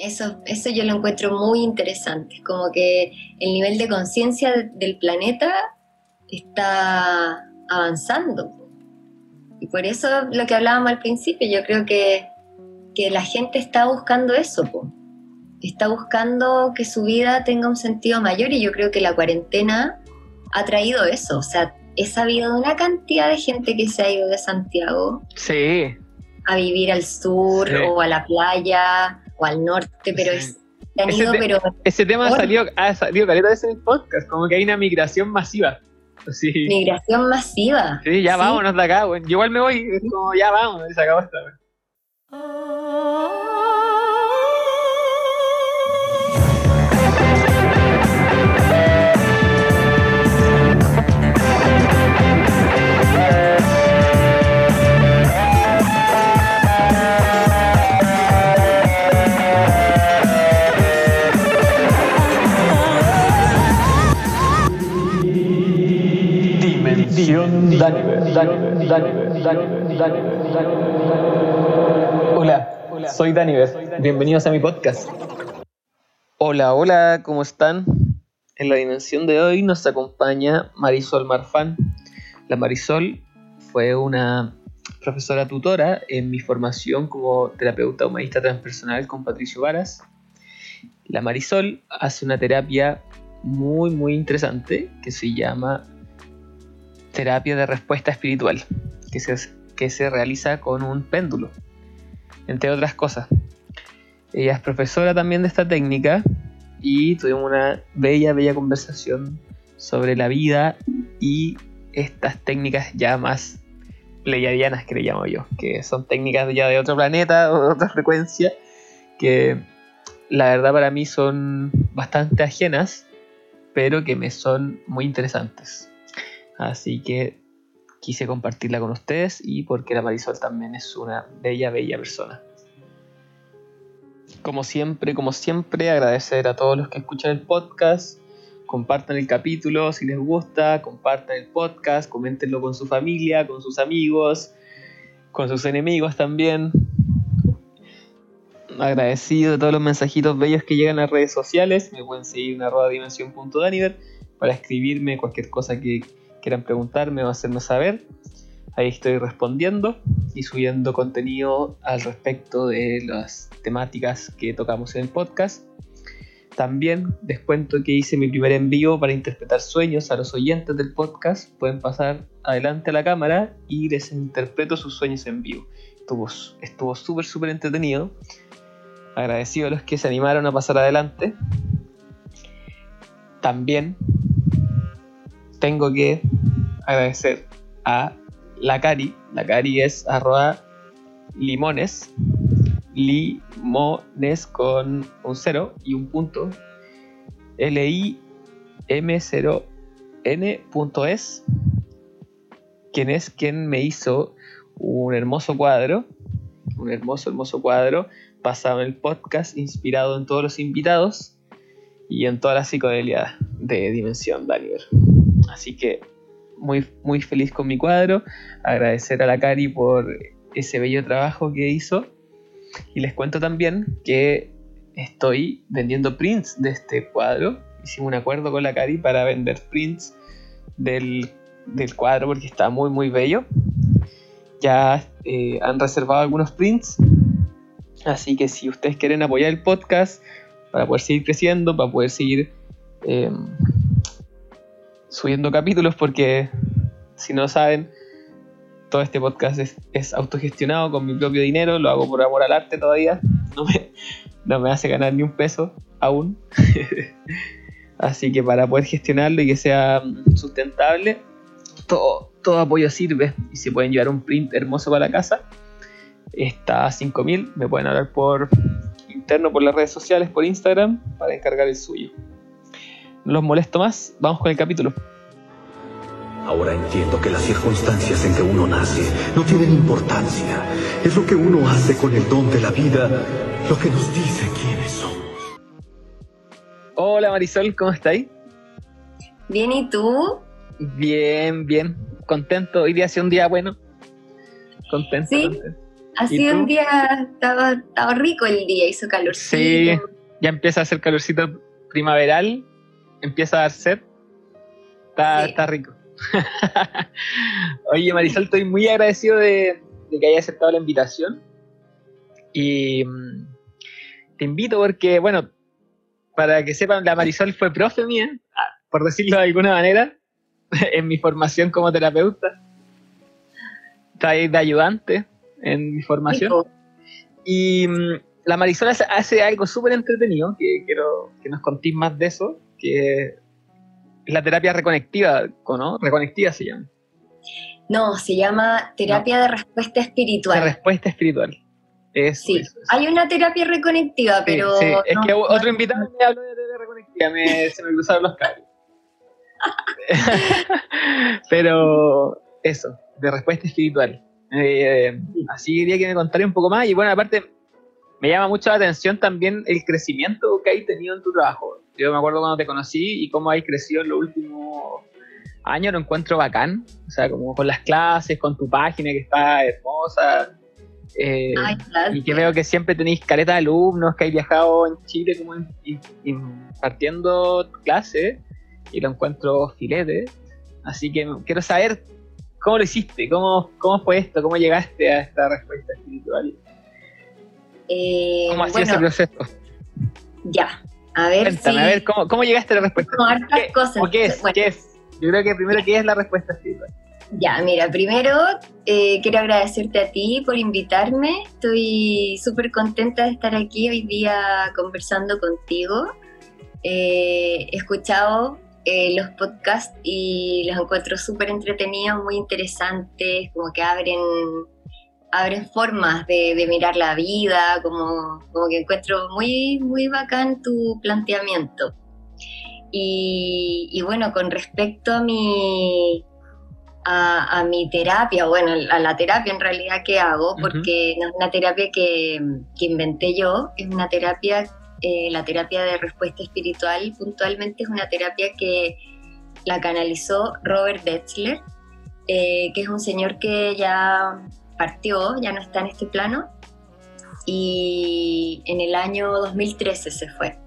Eso, eso yo lo encuentro muy interesante, como que el nivel de conciencia del planeta está avanzando. Y por eso lo que hablábamos al principio, yo creo que, que la gente está buscando eso, está buscando que su vida tenga un sentido mayor y yo creo que la cuarentena ha traído eso, o sea, he sabido de una cantidad de gente que se ha ido de Santiago sí. a vivir al sur o a la playa o al norte, pero es, ese, pero ese tema salió, ha salido caleta veces en el podcast, como que hay una migración masiva. Sí. Migración masiva. Sí, ya vámonos de acá, güey. Yo igual me voy, es como ya vamos, se acabó esta, Hola, soy Daniver. Bienvenidos a mi podcast. Hola, hola, ¿cómo están? En la dimensión de hoy nos acompaña Marisol Marfán. La Marisol fue una profesora tutora en mi formación como terapeuta humanista transpersonal con Patricio Varas. La Marisol hace una terapia muy, muy interesante que se llama terapia de respuesta espiritual, que se, que se realiza con un péndulo, entre otras cosas. Ella es profesora también de esta técnica y tuvimos una bella, bella conversación sobre la vida y estas técnicas ya más pleiadianas que le llamo yo, que son técnicas ya de otro planeta o de otra frecuencia, que la verdad para mí son bastante ajenas, pero que me son muy interesantes. Así que quise compartirla con ustedes y porque la Marisol también es una bella, bella persona. Como siempre, como siempre, agradecer a todos los que escuchan el podcast. Compartan el capítulo si les gusta, compartan el podcast, coméntenlo con su familia, con sus amigos, con sus enemigos también. Agradecido de todos los mensajitos bellos que llegan a redes sociales. Me pueden seguir en arroba dimensión.daniver para escribirme cualquier cosa que quieran preguntarme o hacerme saber. Ahí estoy respondiendo y subiendo contenido al respecto de las temáticas que tocamos en el podcast. También les cuento que hice mi primer envío para interpretar sueños a los oyentes del podcast. Pueden pasar adelante a la cámara y les interpreto sus sueños en vivo. Estuvo súper, súper entretenido. Agradecido a los que se animaron a pasar adelante. También tengo que agradecer a la Cari. La Cari es arroba limones. Limones con un cero y un punto. L-I-M-0-N.es. Quien es quien me hizo un hermoso cuadro. Un hermoso, hermoso cuadro basado en el podcast, inspirado en todos los invitados y en toda la psicodelia de Dimensión Daniel. Así que muy, muy feliz con mi cuadro. Agradecer a la Cari por ese bello trabajo que hizo. Y les cuento también que estoy vendiendo prints de este cuadro. Hicimos un acuerdo con la Cari para vender prints del, cuadro porque está muy muy bello. Ya eh, han reservado algunos prints. Así que si ustedes quieren apoyar el podcast para poder seguir creciendo, para poder seguir em, subiendo capítulos porque, si no saben, todo este podcast es, autogestionado con mi propio dinero, lo hago por amor al arte todavía, no me, no me hace ganar ni un peso aún. Así que para poder gestionarlo y que sea sustentable, todo, todo apoyo sirve. Y si pueden llevar un print hermoso para la casa, está a 5000. Me pueden hablar por interno, por las redes sociales, por Instagram, para encargar el suyo. Los molesto más, vamos con el capítulo. Ahora entiendo que las circunstancias en que uno nace no tienen importancia. Es lo que uno hace con el don de la vida lo que nos dice quiénes somos. Hola Marisol, ¿cómo estáis? Bien, ¿y tú? Bien, bien. Contento. Hoy día ha sido un día bueno. Contento. Sí, Así un día estaba, estaba rico el día, hizo calorcito. Sí, ya empieza a hacer calorcito primaveral, empieza a dar sed. Está, está rico. Oye, Marisol, estoy muy agradecido de, que hayas aceptado la invitación. Y mm, te invito porque, bueno, para que sepan, la Marisol fue profe mía, por decirlo de alguna manera, en mi formación como terapeuta. Está ahí de ayudante en mi formación. Y mm, la Marisol hace, algo súper entretenido, que quiero que nos contéis más de eso, que es la terapia reconectiva, ¿no? Reconectiva se llama. No, se llama terapia de respuesta espiritual. De respuesta espiritual. sí, hay una terapia reconectiva, pero... Sí, es que otro invitado me habló de terapia reconectiva, se me cruzaron los cables. pero eso, de respuesta espiritual. Eh, así quería que me contara un poco más. Y bueno, aparte, me llama mucho la atención también el crecimiento que hay tenido en tu trabajo. Yo me acuerdo cuando te conocí y cómo hay crecido en los últimos año lo encuentro bacán, o sea, como con las clases, con tu página que está hermosa. Eh, y que veo que siempre tenéis careta de alumnos que hay viajado en Chile como impartiendo clases y lo encuentro filete. Así que quiero saber cómo lo hiciste, cómo, cómo fue esto, cómo llegaste a esta respuesta espiritual. Eh, ¿Cómo sido ese proceso? Ya, a ver. Cuéntame, a ver, ¿cómo, ¿cómo, llegaste a la respuesta? ¿Qué, cosas. ¿Qué es? ¿Qué es? Yo creo que primero, ¿qué es la respuesta espiritual? Ya, mira, primero eh, quiero agradecerte a ti por invitarme. Estoy súper contenta de estar aquí hoy día conversando contigo. Eh, he escuchado eh, los podcasts y los encuentro súper entretenidos, muy interesantes, como que abren, abren formas de, de mirar la vida, como, como, que encuentro muy, muy bacán tu planteamiento. Y, bueno, con respecto a mi, a, mi terapia, bueno, a la terapia en realidad que hago, porque no es una terapia que, que, inventé yo, es una terapia, eh, la terapia de respuesta espiritual puntualmente es una terapia que la canalizó Robert Detzler, eh, que es un señor que ya partió, ya no está en este plano, y en el año 2013 se fue,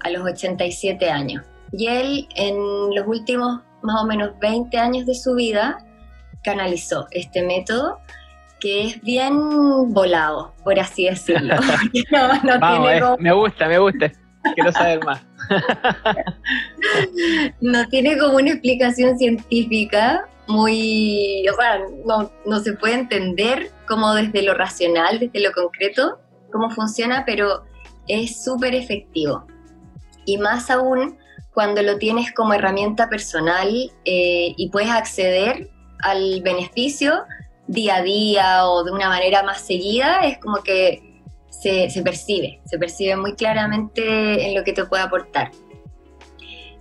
a los 87 años. Y él en los últimos más o menos 20 años de su vida canalizó este método que es bien volado, por así decirlo. Eh, me gusta, me gusta. Quiero saber más. no tiene como una explicación científica muy, o sea, no, no se puede entender como desde lo racional, desde lo concreto, cómo funciona, pero es súper efectivo. Y más aún cuando lo tienes como herramienta personal eh, y puedes acceder al beneficio día a día o de una manera más seguida, es como que se, percibe, se percibe muy claramente en lo que te puede aportar.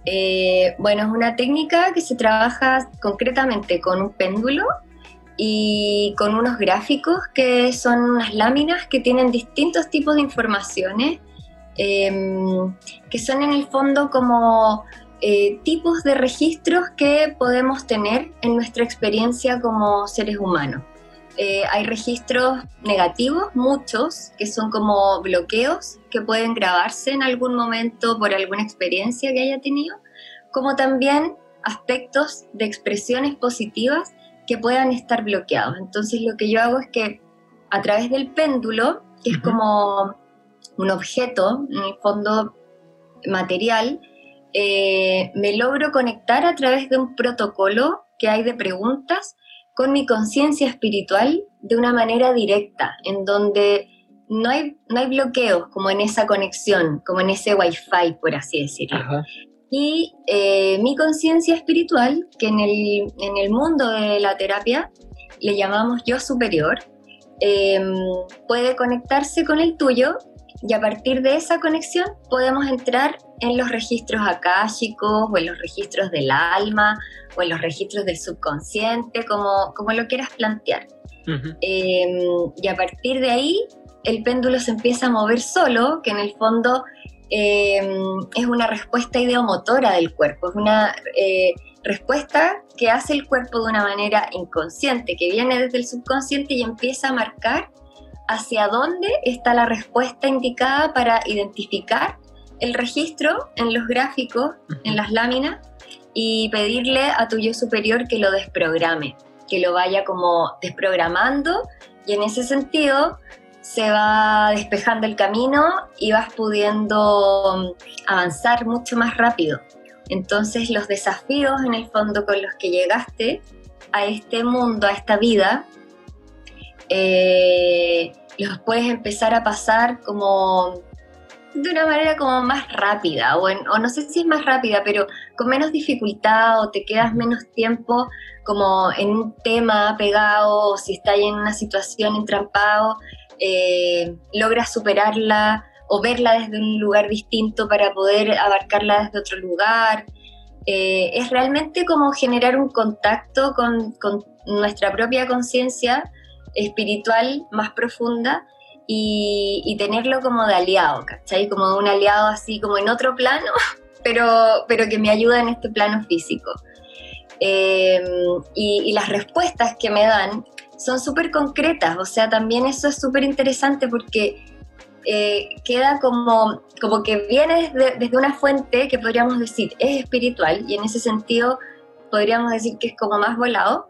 Eh, bueno, es una técnica que se trabaja concretamente con un péndulo y con unos gráficos que son unas láminas que tienen distintos tipos de informaciones Em, que son en el fondo como eh, tipos de registros que podemos tener en nuestra experiencia como seres humanos. Eh, hay registros negativos, muchos, que son como bloqueos que pueden grabarse en algún momento por alguna experiencia que haya tenido, como también aspectos de expresiones positivas que puedan estar bloqueados. Entonces lo que yo hago es que a través del péndulo, que es como un objeto, en el fondo material, eh, me logro conectar a través de un protocolo que hay de preguntas con mi conciencia espiritual de una manera directa, en donde no hay, no hay bloqueos como en esa conexión, como en ese wifi, por así decirlo. Y eh, mi conciencia espiritual, que en el, en el, mundo de la terapia le llamamos yo superior, eh, puede conectarse con el tuyo y a partir de esa conexión podemos entrar en los registros akáshicos o en los registros del alma o en los registros del subconsciente, como, como lo quieras plantear. Em, y a partir de ahí el péndulo se empieza a mover solo, que en el fondo em, es una respuesta ideomotora del cuerpo, es una eh, respuesta que hace el cuerpo de una manera inconsciente, que viene desde el subconsciente y empieza a marcar hacia dónde está la respuesta indicada para identificar el registro en los gráficos, en las láminas, y pedirle a tu yo superior que lo desprograme, que lo vaya como desprogramando y en ese sentido se va despejando el camino y vas pudiendo mm, avanzar mucho más rápido. Entonces los desafíos en el fondo con los que llegaste a este mundo, a esta vida, eh, los puedes empezar a pasar como de una manera como más rápida, o, o, no sé si es más rápida, pero con menos dificultad o te quedas menos tiempo como en un tema pegado, o si estás en una situación entrampado, eh, logras superarla o verla desde un lugar distinto para poder abarcarla desde otro lugar. Eh, es realmente como generar un contacto con, nuestra propia conciencia espiritual más profunda y, tenerlo como de aliado, ¿cachai? Como un aliado así como en otro plano, pero, pero que me ayuda en este plano físico. Eh, y, las respuestas que me dan son súper concretas, o sea, también eso es súper interesante porque eh, queda como, como que viene desde, una fuente que podríamos decir es espiritual y en ese sentido podríamos decir que es como más volado,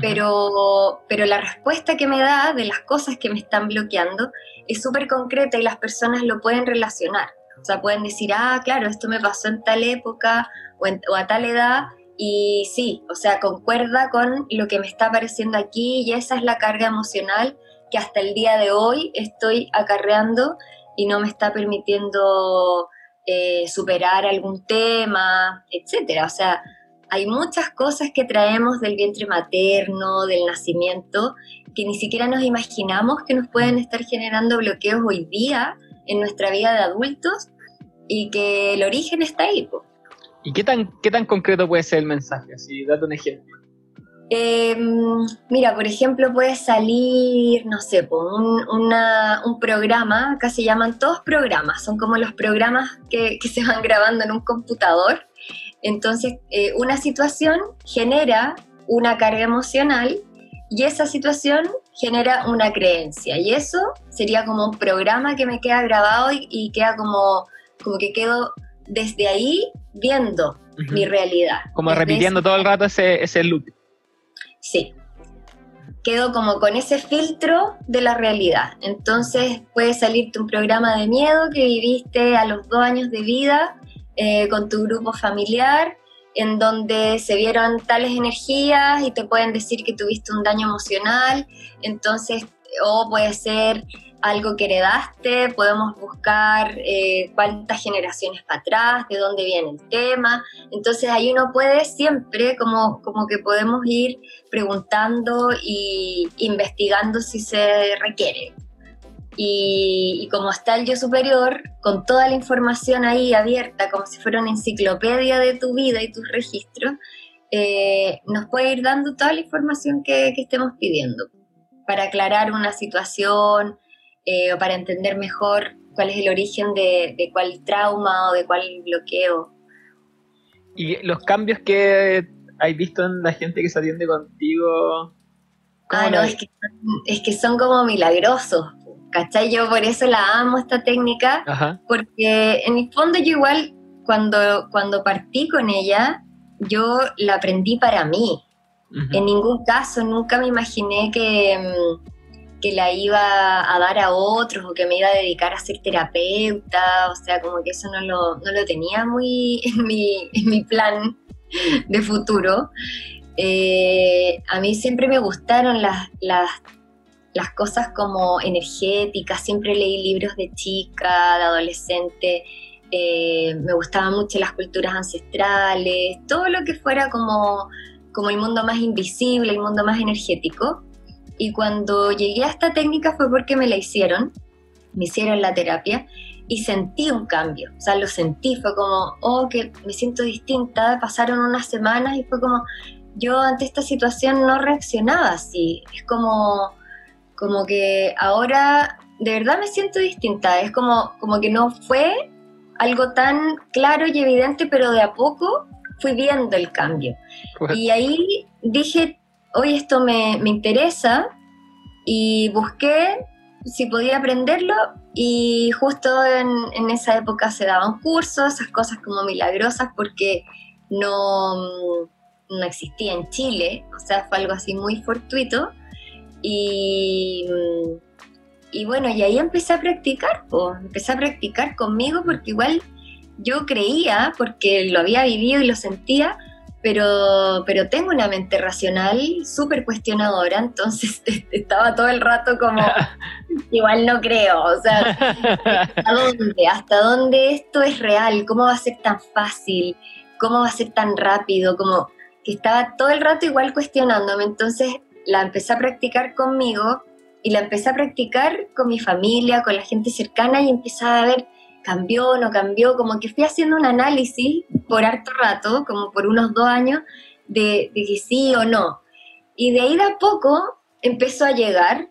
pero, pero la respuesta que me da de las cosas que me están bloqueando es súper concreta y las personas lo pueden relacionar. O sea, pueden decir, ah, claro, esto me pasó en tal época o, o a tal edad y sí, o sea, concuerda con lo que me está apareciendo aquí y esa es la carga emocional que hasta el día de hoy estoy acarreando y no me está permitiendo eh, superar algún tema, etcétera. O sea, hay muchas cosas que traemos del vientre materno, del nacimiento, que ni siquiera nos imaginamos que nos pueden estar generando bloqueos hoy día en nuestra vida de adultos y que el origen está ahí. ¿Y qué tan, qué tan concreto puede ser el mensaje? Así, date un ejemplo. Em, mira, por ejemplo, puede salir, no sé, un, un, programa, acá se llaman todos programas, son como los programas que, que se van grabando en un computador entonces, eh, una situación genera una carga emocional y esa situación genera una creencia. Y eso sería como un programa que me queda grabado y, queda como, como que quedo desde ahí viendo mi realidad. Como repitiendo todo el rato ese, ese loop. Sí. Quedo como con ese filtro de la realidad. Entonces puede salirte un programa de miedo que viviste a los dos años de vida eh, con tu grupo familiar, en donde se vieron tales energías y te pueden decir que tuviste un daño emocional, entonces, o puede ser algo que heredaste, podemos buscar eh, cuántas generaciones para atrás, de dónde viene el tema. Entonces ahí uno puede siempre, como, como que podemos ir preguntando y investigando si se requiere. Y, como está el yo superior, con toda la información ahí abierta, como si fuera una enciclopedia de tu vida y tus registros, eh, nos puede ir dando toda la información que, estemos pidiendo para aclarar una situación eh, o para entender mejor cuál es el origen de, de cuál trauma o de cuál bloqueo. ¿Y los cambios que hay visto en la gente que se atiende contigo? Ah, no, es que, es que son como milagrosos. ¿cachai? Yo por eso la amo esta técnica, porque en el fondo yo igual cuando, cuando partí con ella, yo la aprendí para mí. En ningún caso, nunca me imaginé que, mm, que la iba a dar a otros o que me iba a dedicar a ser terapeuta, o sea, como que eso no lo, no lo tenía muy en mi, en mi plan de futuro. Eh, a mí siempre me gustaron las, las las cosas como energéticas, siempre leí libros de chica, de adolescente, eh, me gustaban mucho las culturas ancestrales, todo lo que fuera como, como el mundo más invisible, el mundo más energético. Y cuando llegué a esta técnica fue porque me la hicieron, me hicieron la terapia y sentí un cambio, o sea, lo sentí, fue como, oh, que me siento distinta, pasaron unas semanas y fue como, yo ante esta situación no reaccionaba así, es como como que ahora de verdad me siento distinta, es como, como que no fue algo tan claro y evidente, pero de a poco fui viendo el cambio. Y ahí dije, hoy esto me, me interesa y busqué si podía aprenderlo y justo en, esa época se daban cursos, esas cosas como milagrosas porque no, no existía en Chile, o sea, fue algo así muy fortuito y, y bueno, y ahí empecé a practicar, pues, empecé a practicar conmigo porque igual yo creía, porque lo había vivido y lo sentía, pero, pero tengo una mente racional súper cuestionadora, entonces estaba todo el rato como, igual no creo, o sea, ¿hasta dónde? ¿Hasta dónde esto es real? ¿Cómo va a ser tan fácil? ¿Cómo va a ser tan rápido? Como que estaba todo el rato igual cuestionándome, entonces la empecé a practicar conmigo y la empecé a practicar con mi familia, con la gente cercana y empezaba a ver cambió, no cambió, como que fui haciendo un análisis por harto rato, como por unos dos años, de, que sí o no. Y de ahí de a poco empezó a llegar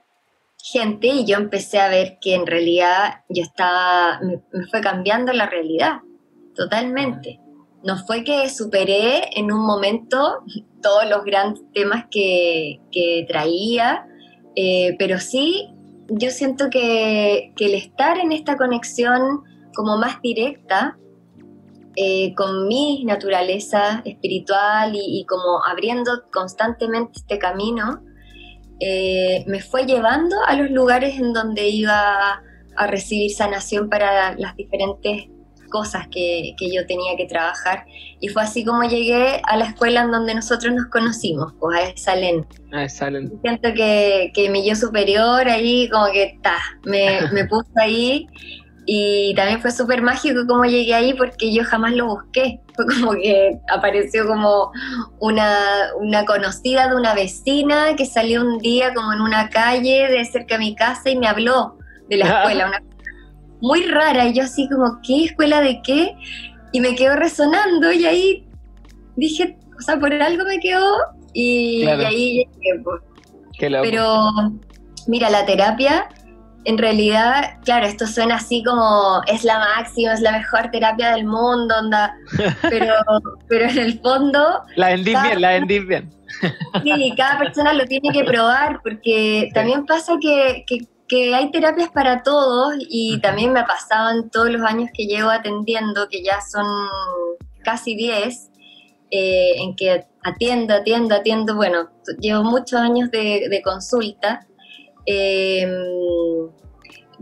gente y yo empecé a ver que en realidad yo estaba, me, fue cambiando la realidad, totalmente. No fue que superé en un momento todos los grandes temas que, que traía, eh, pero sí yo siento que, que, el estar en esta conexión como más directa eh, con mi naturaleza espiritual y, como abriendo constantemente este camino, eh, me fue llevando a los lugares en donde iba a recibir sanación para las diferentes cosas que, que, yo tenía que trabajar. Y fue así como llegué a la escuela en donde nosotros nos conocimos, pues a Salen. A Salen. Siento que, que, mi yo superior ahí como que ta, me, me puso ahí y también fue súper mágico cómo llegué ahí porque yo jamás lo busqué. Fue como que apareció como una, una conocida de una vecina que salió un día como en una calle de cerca de mi casa y me habló de la escuela. Una muy rara. Y yo así como, ¿qué escuela de qué? Y me quedó resonando y ahí dije, o sea, por algo me quedó y, ahí llegué. Pues. Pero mira, la terapia en realidad, claro, esto suena así como es la máxima, es la mejor terapia del mundo, onda, pero, pero en el fondo... La vendí bien, la vendí bien. Sí, cada persona lo tiene que probar, porque también pasa que, que, hay terapias para todos y también me ha pasado en todos los años que llevo atendiendo, que ya son casi 10, eh, en que atiendo, atiendo, atiendo, bueno, llevo muchos años de, de consulta eh,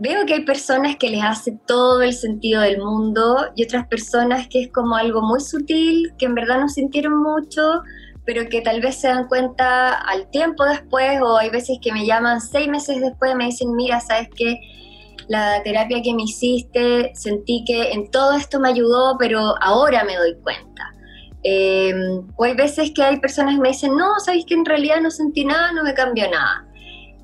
veo que hay personas que les hace todo el sentido del mundo y otras personas que es como algo muy sutil, que en verdad no sintieron mucho, pero que tal vez se dan cuenta al tiempo después o hay veces que me llaman seis meses después y me dicen, mira, ¿sabes qué? La terapia que me hiciste, sentí que en todo esto me ayudó, pero ahora me doy cuenta. Eh, o hay veces que hay personas que me dicen, no, sabes que en realidad no sentí nada, no me cambió nada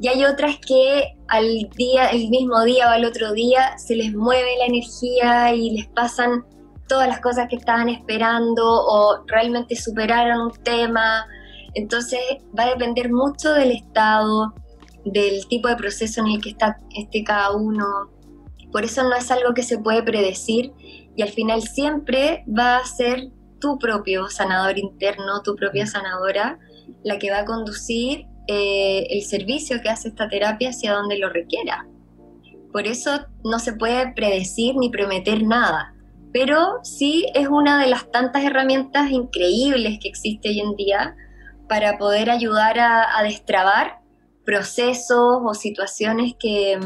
y hay otras que al día, el mismo día o al otro día se les mueve la energía y les pasan todas las cosas que estaban esperando o realmente superaron un tema. Entonces va a depender mucho del estado, del tipo de proceso en el que está esté cada uno. Por eso no es algo que se puede predecir y al final siempre va a ser tu propio sanador interno, tu propia sanadora, la que va a conducir eh, el servicio que hace esta terapia hacia donde lo requiera. Por eso no se puede predecir ni prometer nada, pero sí es una de las tantas herramientas increíbles que existe hoy en día para poder ayudar a, destrabar procesos o situaciones que,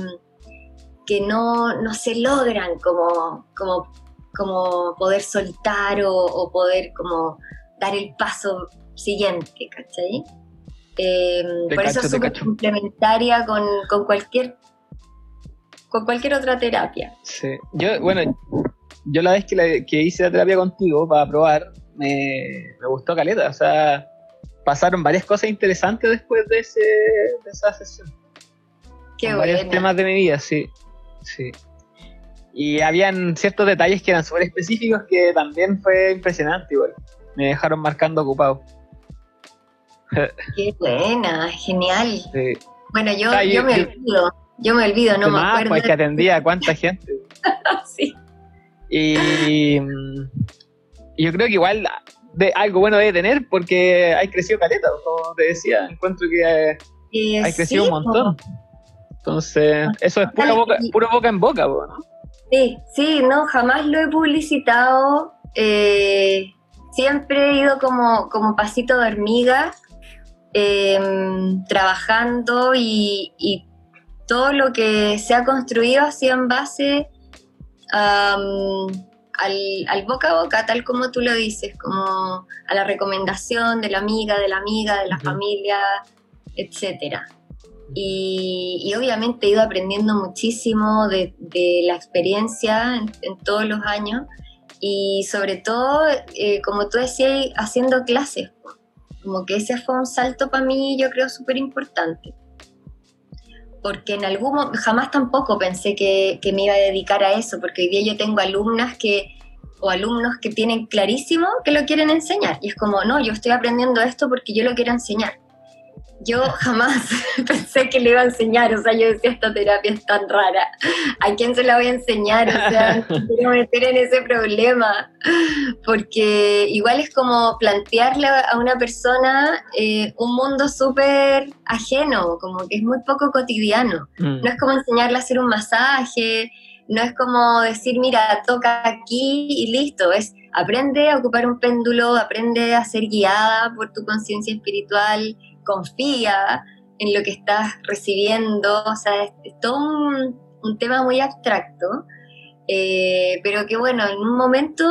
que no, no se logran como, como, como poder soltar o, o poder como dar el paso siguiente, ¿cachai? Eh, por eso es súper complementaria con, con, cualquier con cualquier otra terapia. Sí. Yo, bueno, yo la vez que, que hice la terapia contigo para probar, me, me, gustó caleta. O sea, pasaron varias cosas interesantes después de, ese, de esa sesión. Qué Varios temas de mi vida, sí. Sí. Y habían ciertos detalles que eran súper específicos que también fue impresionante igual. Me dejaron marcando ocupado. Qué buena, genial. Bueno, yo, yo, me olvido, yo me olvido, no me acuerdo. Pues que atendía a cuánta gente. sí. Y, yo creo que igual de, algo bueno debe tener porque hay crecido caleta, como te decía, encuentro que hay crecido un montón. Entonces, eso es pura boca, boca en boca, ¿no? Sí, sí, no, jamás lo he publicitado. Eh, siempre he ido como, como pasito de hormiga, em, trabajando y, todo lo que se ha construido ha sido en base al, al, boca a boca, tal como tú lo dices, como a la recomendación de la amiga, de la amiga, de la familia, etcétera. Y, obviamente he ido aprendiendo muchísimo de, la experiencia en, todos los años y sobre todo, eh, como tú decías, haciendo clases. Como que ese fue un salto para mí, yo creo, súper importante. Porque en algún jamás tampoco pensé que, que, me iba a dedicar a eso, porque hoy día yo tengo alumnas que, o alumnos que tienen clarísimo que lo quieren enseñar. Y es como, no, yo estoy aprendiendo esto porque yo lo quiero enseñar yo jamás pensé que le iba a enseñar, o sea, yo decía, esta terapia es tan rara, ¿a quién se la voy a enseñar? O sea, no quiero meter en ese problema, porque igual es como plantearle a una persona eh, un mundo súper ajeno, como que es muy poco cotidiano. Mm. No es como enseñarle a hacer un masaje, no es como decir, mira, toca aquí y listo, es aprende a ocupar un péndulo, aprende a ser guiada por tu conciencia espiritual, confía en lo que estás recibiendo, o sea, es, todo un, tema muy abstracto, eh, pero que bueno, en un momento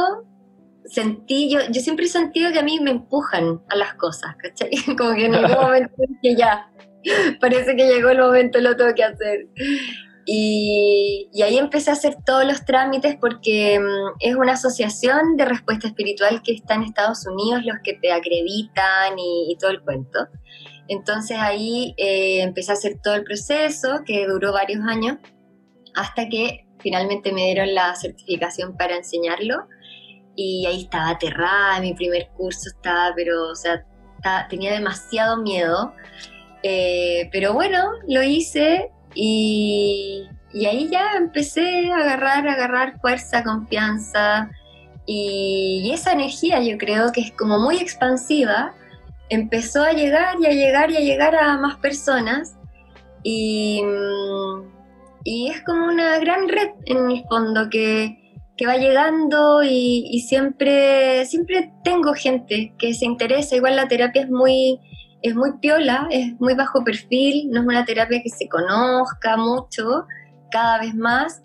sentí, yo, yo siempre he sentido que a mí me empujan a las cosas, ¿cachai? Como que en algún momento que ya, parece que llegó el momento, lo tengo que hacer. Y, y, ahí empecé a hacer todos los trámites porque mm, es una asociación de respuesta espiritual que está en Estados Unidos, los que te acreditan y, y todo el cuento. Entonces ahí eh, empecé a hacer todo el proceso que duró varios años hasta que finalmente me dieron la certificación para enseñarlo y ahí estaba aterrada, mi primer curso estaba, pero, o sea, tenía demasiado miedo, eh, pero bueno, lo hice y, y, ahí ya empecé a agarrar, a agarrar fuerza, confianza y, esa energía yo creo que es como muy expansiva empezó a llegar y a llegar y a llegar a más personas y, y es como una gran red en el fondo que, que va llegando y, y, siempre, siempre tengo gente que se interesa, igual la terapia es muy, es muy piola, es muy bajo perfil, no es una terapia que se conozca mucho, cada vez más,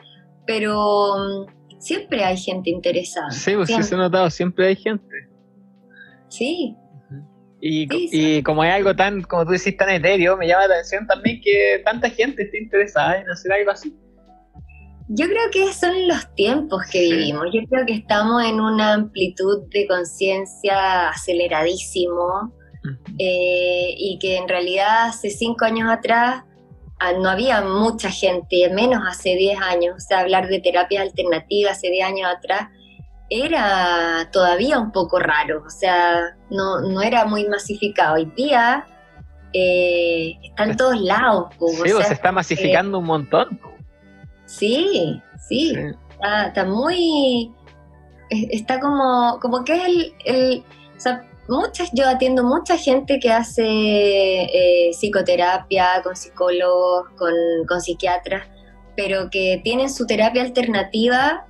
pero siempre hay gente interesada. Sí, pues sí se ha notado, siempre hay gente. Sí, y, como es algo tan, como tú decís, tan etéreo, me llama la atención también que tanta gente esté interesada en hacer algo así. Yo creo que son los tiempos que vivimos. Yo creo que estamos en una amplitud de conciencia aceleradísimo eh, y que en realidad hace cinco años atrás ah, no había mucha gente, menos hace diez años. O sea, hablar de terapias alternativas hace diez años atrás era todavía un poco raro, o sea, no, no era muy masificado. Hoy día eh, está en todos lados. sí, se está masificando un montón. Sí, sí, Está, muy... Está como, como que es el, el o sea, muchas, yo atiendo mucha gente que hace eh, psicoterapia con psicólogos, con, con psiquiatras, pero que tienen su terapia alternativa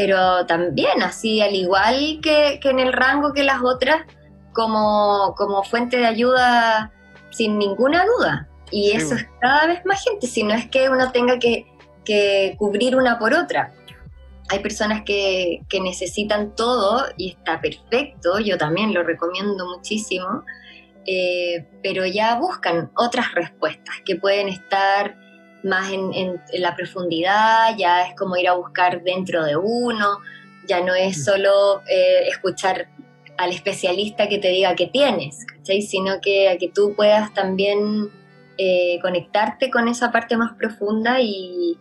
pero también así, al igual que, en el rango que las otras, como, como fuente de ayuda sin ninguna duda. Y eso es cada vez más gente, si no es que uno tenga que, cubrir una por otra. Hay personas que, que, necesitan todo y está perfecto, yo también lo recomiendo muchísimo, eh, pero ya buscan otras respuestas que pueden estar más en, la profundidad, ya es como ir a buscar dentro de uno, ya no es mm. solo eh, escuchar al especialista que te diga que tienes, sino que, que tú puedas también eh, conectarte con esa parte más profunda y,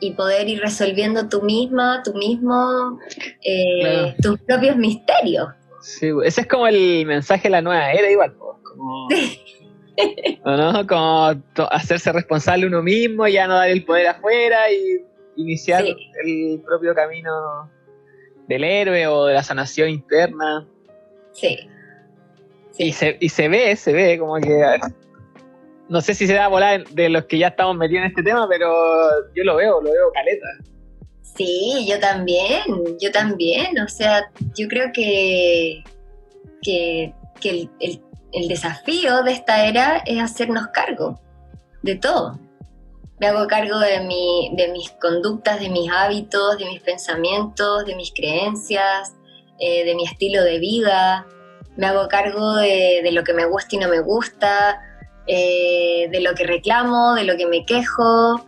y, poder ir resolviendo tú misma, tú mismo, eh, tus propios misterios. Sí, ese es como el mensaje de la nueva era, igual. Como... no? Como hacerse responsable uno mismo, ya no dar el poder afuera y iniciar el propio camino del héroe o de la sanación interna. Sí. Y, se, y se ve, se ve como que no sé si se da a volar de los que ya estamos metidos en este tema, pero yo lo veo, lo veo caleta. Sí, yo también, yo también. O sea, yo creo que, que, el, el, desafío de esta era es hacernos cargo de todo. Me hago cargo de, mi, de mis conductas, de mis hábitos, de mis pensamientos, de mis creencias, eh, de mi estilo de vida. Me hago cargo de, de lo que me gusta y no me gusta, eh, de lo que reclamo, de lo que me quejo.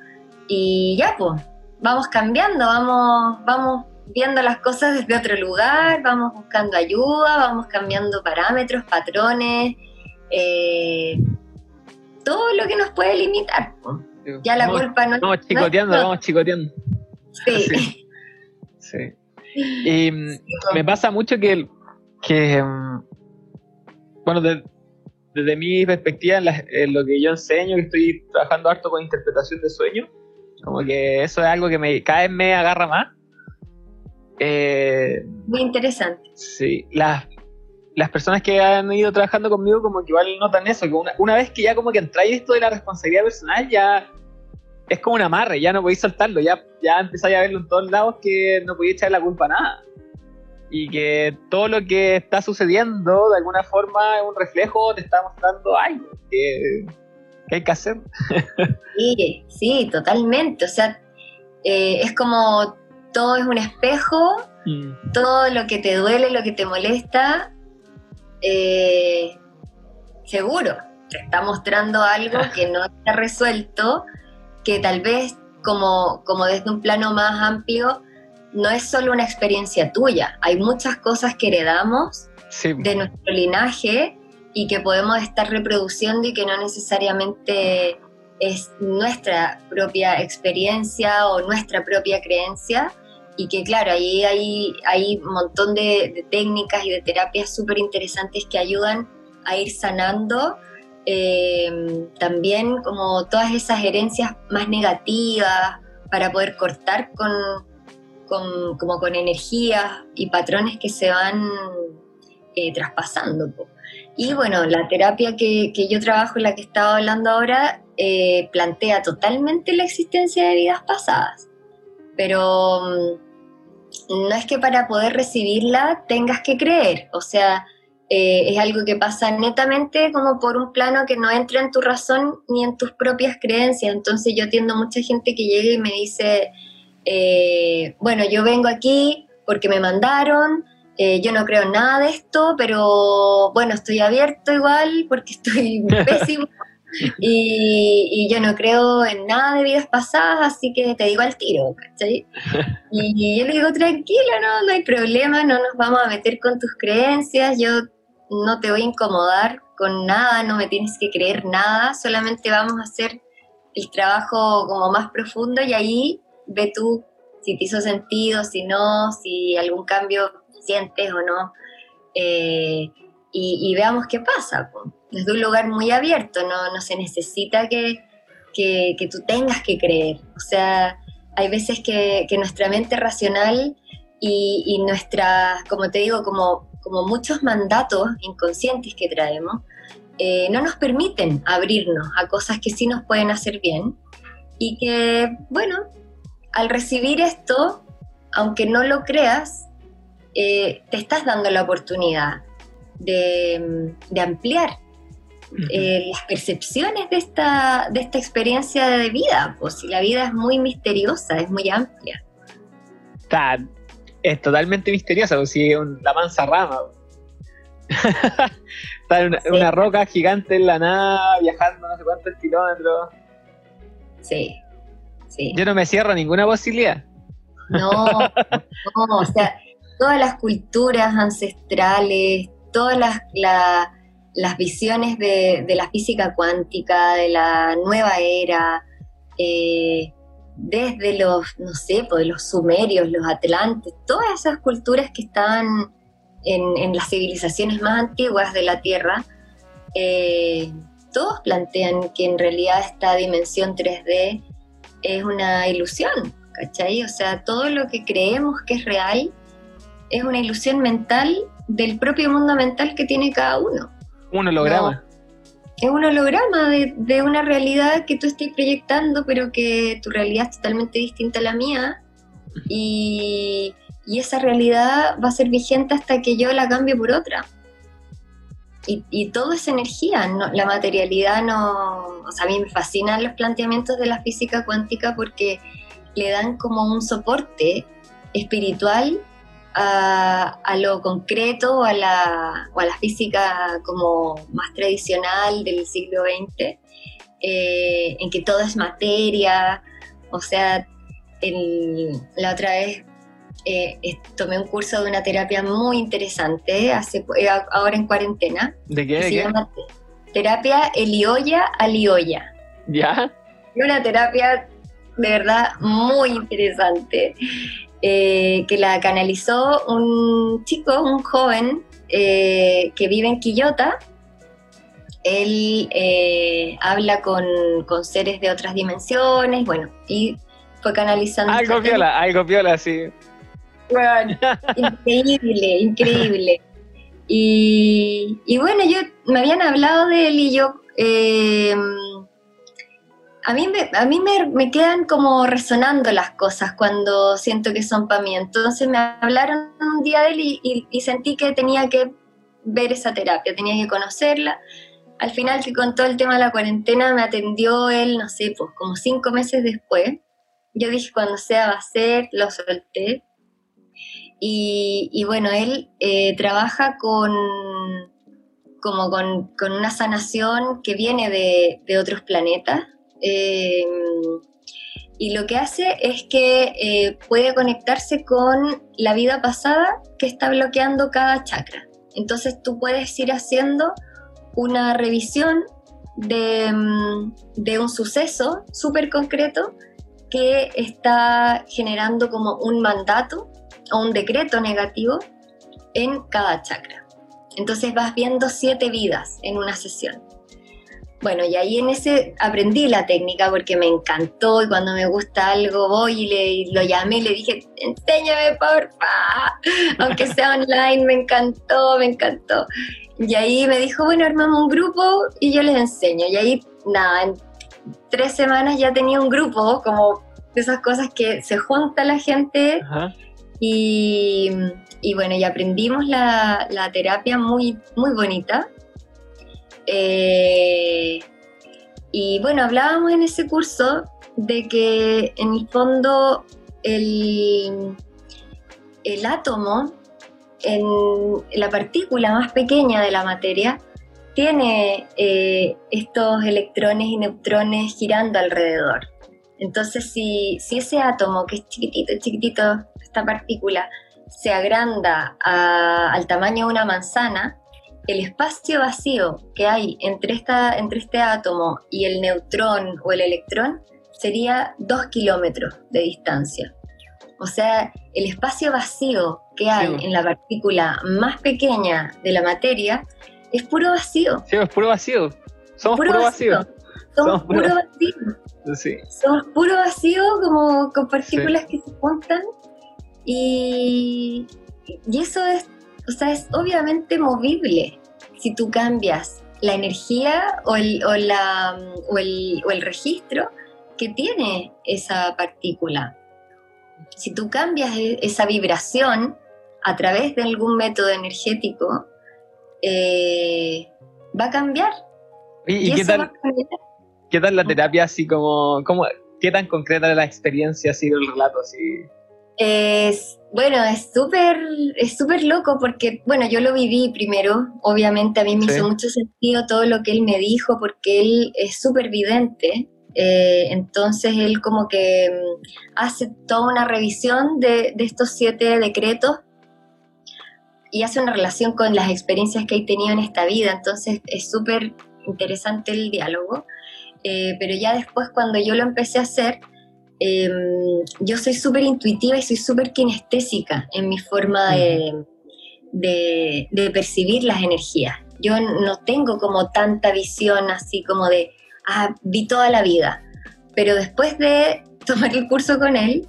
Y ya, pues, vamos cambiando, vamos, vamos viendo las cosas desde otro lugar, vamos buscando ayuda, vamos cambiando parámetros, patrones, eh, todo lo que nos puede limitar. Ya la culpa no Vamos chicoteando, vamos chicoteando. Sí. sí. Y mm, me pasa mucho que, que mm, bueno, desde mi perspectiva, en, lo que yo enseño, que estoy trabajando harto con interpretación de sueños, como que eso es algo que me, cada vez me agarra más. Eh, Muy interesante. Sí, las, las personas que han ido trabajando conmigo como que igual notan eso, que una, vez que ya como que entráis esto de la responsabilidad personal, ya es como un amarre, ya no podéis soltarlo, ya, ya empezáis a verlo en todos lados que no podéis echar la culpa a nada. Y que todo lo que está sucediendo de alguna forma es un reflejo, te está mostrando algo que, hay que hacer. sí, sí, totalmente. O sea, eh, es como todo es un espejo, mm. todo lo que te duele, lo que te molesta, eh, seguro, te está mostrando algo que no está resuelto, que tal vez como, como desde un plano más amplio, no es solo una experiencia tuya, hay muchas cosas que heredamos de nuestro linaje y que podemos estar reproduciendo y que no necesariamente es nuestra propia experiencia o nuestra propia creencia, y que claro, ahí hay, hay un montón de, técnicas y de terapias súper interesantes que ayudan a ir sanando eh, también como todas esas herencias más negativas para poder cortar con, con como con energías y patrones que se van eh, traspasando. Y bueno, la terapia que, que, yo trabajo, la que estaba hablando ahora, eh, plantea totalmente la existencia de vidas pasadas. Pero mm, no es que para poder recibirla tengas que creer, o sea, eh, es algo que pasa netamente como por un plano que no entra en tu razón ni en tus propias creencias. Entonces yo atiendo mucha gente que llega y me dice, eh, bueno, yo vengo aquí porque me mandaron, eh, yo no creo en nada de esto, pero bueno, estoy abierto igual porque estoy pésimo. Y, yo no creo en nada de vidas pasadas, así que te digo al tiro, ¿cachai? Y yo le digo, tranquilo, no, no hay problema, no nos vamos a meter con tus creencias, yo no te voy a incomodar con nada, no me tienes que creer nada, solamente vamos a hacer el trabajo como más profundo y ahí ve tú si te hizo sentido, si no, si algún cambio sientes o no, eh, y, veamos qué pasa. Pues desde un lugar muy abierto, no, no se necesita que, que, tú tengas que creer. O sea, hay veces que, que nuestra mente racional y, y, nuestra, como te digo, como, como muchos mandatos inconscientes que traemos, eh, no nos permiten abrirnos a cosas que sí nos pueden hacer bien y que, bueno, al recibir esto, aunque no lo creas, eh, te estás dando la oportunidad de, de ampliar eh, las percepciones de esta, de esta experiencia de vida, pues si la vida es muy misteriosa, es muy amplia. Está, es totalmente misteriosa, pues si es la mansa rama. Está en una, roca gigante en la nada, viajando no sé cuántos kilómetros. Sí, sí. Yo no me cierro ninguna posibilidad. No, no, o sea, todas las culturas ancestrales, todas las, las visiones de, la física cuántica, de la nueva era, eh, desde los, no sé, pues, los sumerios, los atlantes, todas esas culturas que estaban en, las civilizaciones más antiguas de la Tierra, eh, todos plantean que en realidad esta dimensión 3D es una ilusión, ¿cachai? O sea, todo lo que creemos que es real es una ilusión mental del propio mundo mental que tiene cada uno un holograma. es un holograma de, una realidad que tú estás proyectando, pero que tu realidad es totalmente distinta a la mía. Y, esa realidad va a ser vigente hasta que yo la cambie por otra. Y, todo es energía, la materialidad no... O sea, a mí me fascinan los planteamientos de la física cuántica porque le dan como un soporte espiritual a, lo concreto a la, o a la física como más tradicional del siglo XX, eh, en que todo es materia, o sea, la otra vez eh, tomé un curso de una terapia muy interesante, hace, eh, ahora en cuarentena. ¿De qué? se llama terapia Elioya Alioya. ¿Ya? Una terapia de verdad muy interesante. Eh, que la canalizó un chico, un joven que vive en Quillota. Él habla con, seres de otras dimensiones, bueno, y fue canalizando. Algo viola, algo viola, sí. Bueno, increíble, increíble. Y, y, bueno, yo me habían hablado de él y yo a mí, me, a mí me, quedan como resonando las cosas cuando siento que son para mí. Entonces me hablaron un día de él y, sentí que tenía que ver esa terapia, tenía que conocerla. Al final que con todo el tema de la cuarentena me atendió él, no sé, pues como cinco meses después. Yo dije, cuando sea va a ser, lo solté. Y, bueno, él eh, trabaja con, como con, una sanación que viene de, otros planetas Em, y lo que hace es que eh, puede conectarse con la vida pasada que está bloqueando cada chakra. Entonces tú puedes ir haciendo una revisión de, mm, de un suceso súper concreto que está generando como un mandato o un decreto negativo en cada chakra. Entonces vas viendo siete vidas en una sesión. Bueno, y ahí en ese aprendí la técnica porque me encantó y cuando me gusta algo voy y, le, lo llamé y le dije, enséñame porfa, aunque sea online, me encantó, me encantó. Y ahí me dijo, bueno, armamos un grupo y yo les enseño. Y ahí, nada, en tres semanas ya tenía un grupo, como esas cosas que se junta la gente. Y, y, bueno, y aprendimos la, la terapia muy, muy bonita eh, y bueno, hablábamos en ese curso de que en el fondo el, el átomo, en la partícula más pequeña de la materia, tiene eh, estos electrones y neutrones girando alrededor. Entonces, si, si, ese átomo, que es chiquitito, chiquitito, esta partícula, se agranda al tamaño de una manzana, el espacio vacío que hay entre, esta, entre este átomo y el neutrón o el electrón sería dos kilómetros de distancia. O sea, el espacio vacío que hay en la partícula más pequeña de la materia es puro vacío. Sí, es puro vacío. Somos puro, vacío. Somos, puro, vacío. Sí. Somos puro vacío como con partículas que se juntan y, y eso es o sea, es obviamente movible si tú cambias la energía o el, o la, o el, o el registro que tiene esa partícula. Si tú cambias e, esa vibración a través de algún método energético, eh, va a cambiar. ¿Y, qué, tal, qué, tal, la terapia así como, como, qué tan concreta la experiencia ha sido el relato así? Es, bueno, es súper es súper loco porque, bueno, yo lo viví primero, obviamente a mí me hizo mucho sentido todo lo que él me dijo porque él es súper vidente, eh, entonces él como que mm, hace toda una revisión de, estos siete decretos y hace una relación con las experiencias que he tenido en esta vida, entonces es súper interesante el diálogo, eh, pero ya después cuando yo lo empecé a hacer, Em, yo soy súper intuitiva y soy súper kinestésica en mi forma de, percibir las energías. Yo no tengo como tanta visión así como de, ah, vi toda la vida. Pero después de tomar el curso con él,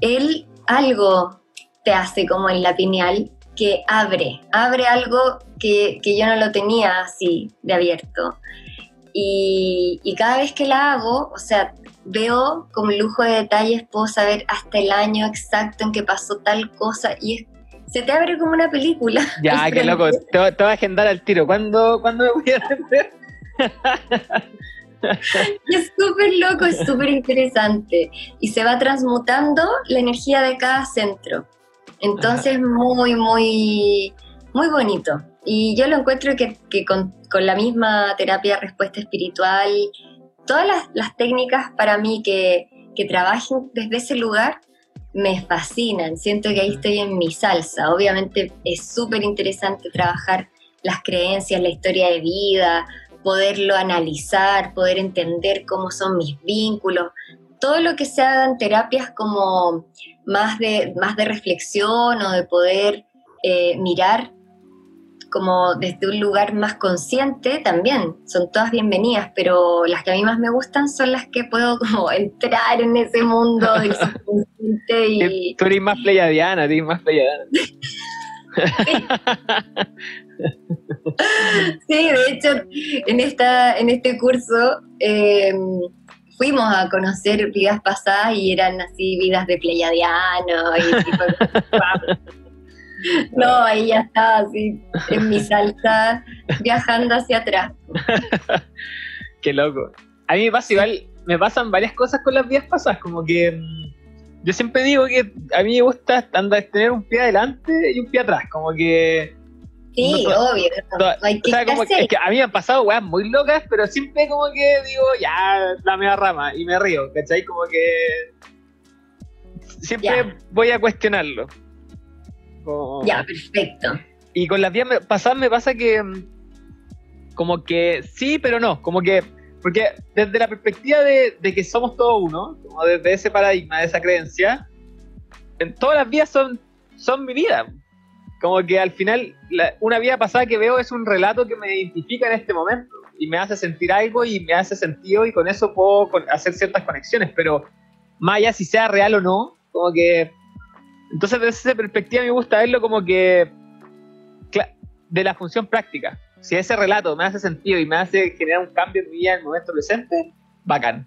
él algo te hace como en la pineal que abre, abre algo que, que yo no lo tenía así de abierto. Y, y cada vez que la hago, o sea, veo con lujo de detalles, puedo saber hasta el año exacto en que pasó tal cosa y es se te abre como una película. Ya, qué loco. Te, voy a agendar al tiro. ¿Cuándo, ¿cuándo me voy a atender? es súper loco, es súper interesante. Y se va transmutando la energía de cada centro. Entonces, muy, muy, muy bonito. Y yo lo encuentro que, con, la misma terapia respuesta espiritual, todas las, técnicas para mí que, que trabajen desde ese lugar me fascinan. Siento que ahí estoy en mi salsa. Obviamente es súper interesante trabajar las creencias, la historia de vida, poderlo analizar, poder entender cómo son mis vínculos. Todo lo que se haga en terapias como más de, más de reflexión o de poder eh, mirar como desde un lugar más consciente también, son todas bienvenidas, pero las que a mí más me gustan son las que puedo como entrar en ese mundo del subconsciente y... Tú eres más pleiadiana, eres más pleiadiana. sí, de hecho, en, esta, en este curso eh, fuimos a conocer vidas pasadas y eran así vidas de pleiadiano y tipo, No, ahí ya estaba así en mi salsa, viajando hacia atrás. Qué loco. A mí me pasa igual, me pasan varias cosas con las vías pasadas, como que mm, yo siempre digo que a mí me gusta andar, tener un pie adelante y un pie atrás, como que... Sí, obvio. hay que es que a mí me han pasado weas muy locas, pero siempre como que digo, ya, la media rama, y me río, ¿cachai? Como que siempre voy a cuestionarlo ya, perfecto. Y con las vías pasadas me pasa que mm, como que sí, pero no, como que porque desde la perspectiva de, que somos todos uno, como desde ese paradigma, de esa creencia, en todas las vías son, son mi vida. Como que al final una vida pasada que veo es un relato que me identifica en este momento y me hace sentir algo y me hace sentido y con eso puedo hacer ciertas conexiones, pero más allá si sea real o no, como que entonces, desde esa perspectiva me gusta verlo como que de la función práctica. Si ese relato me hace sentido y me hace generar un cambio en mi vida en el momento presente, bacán.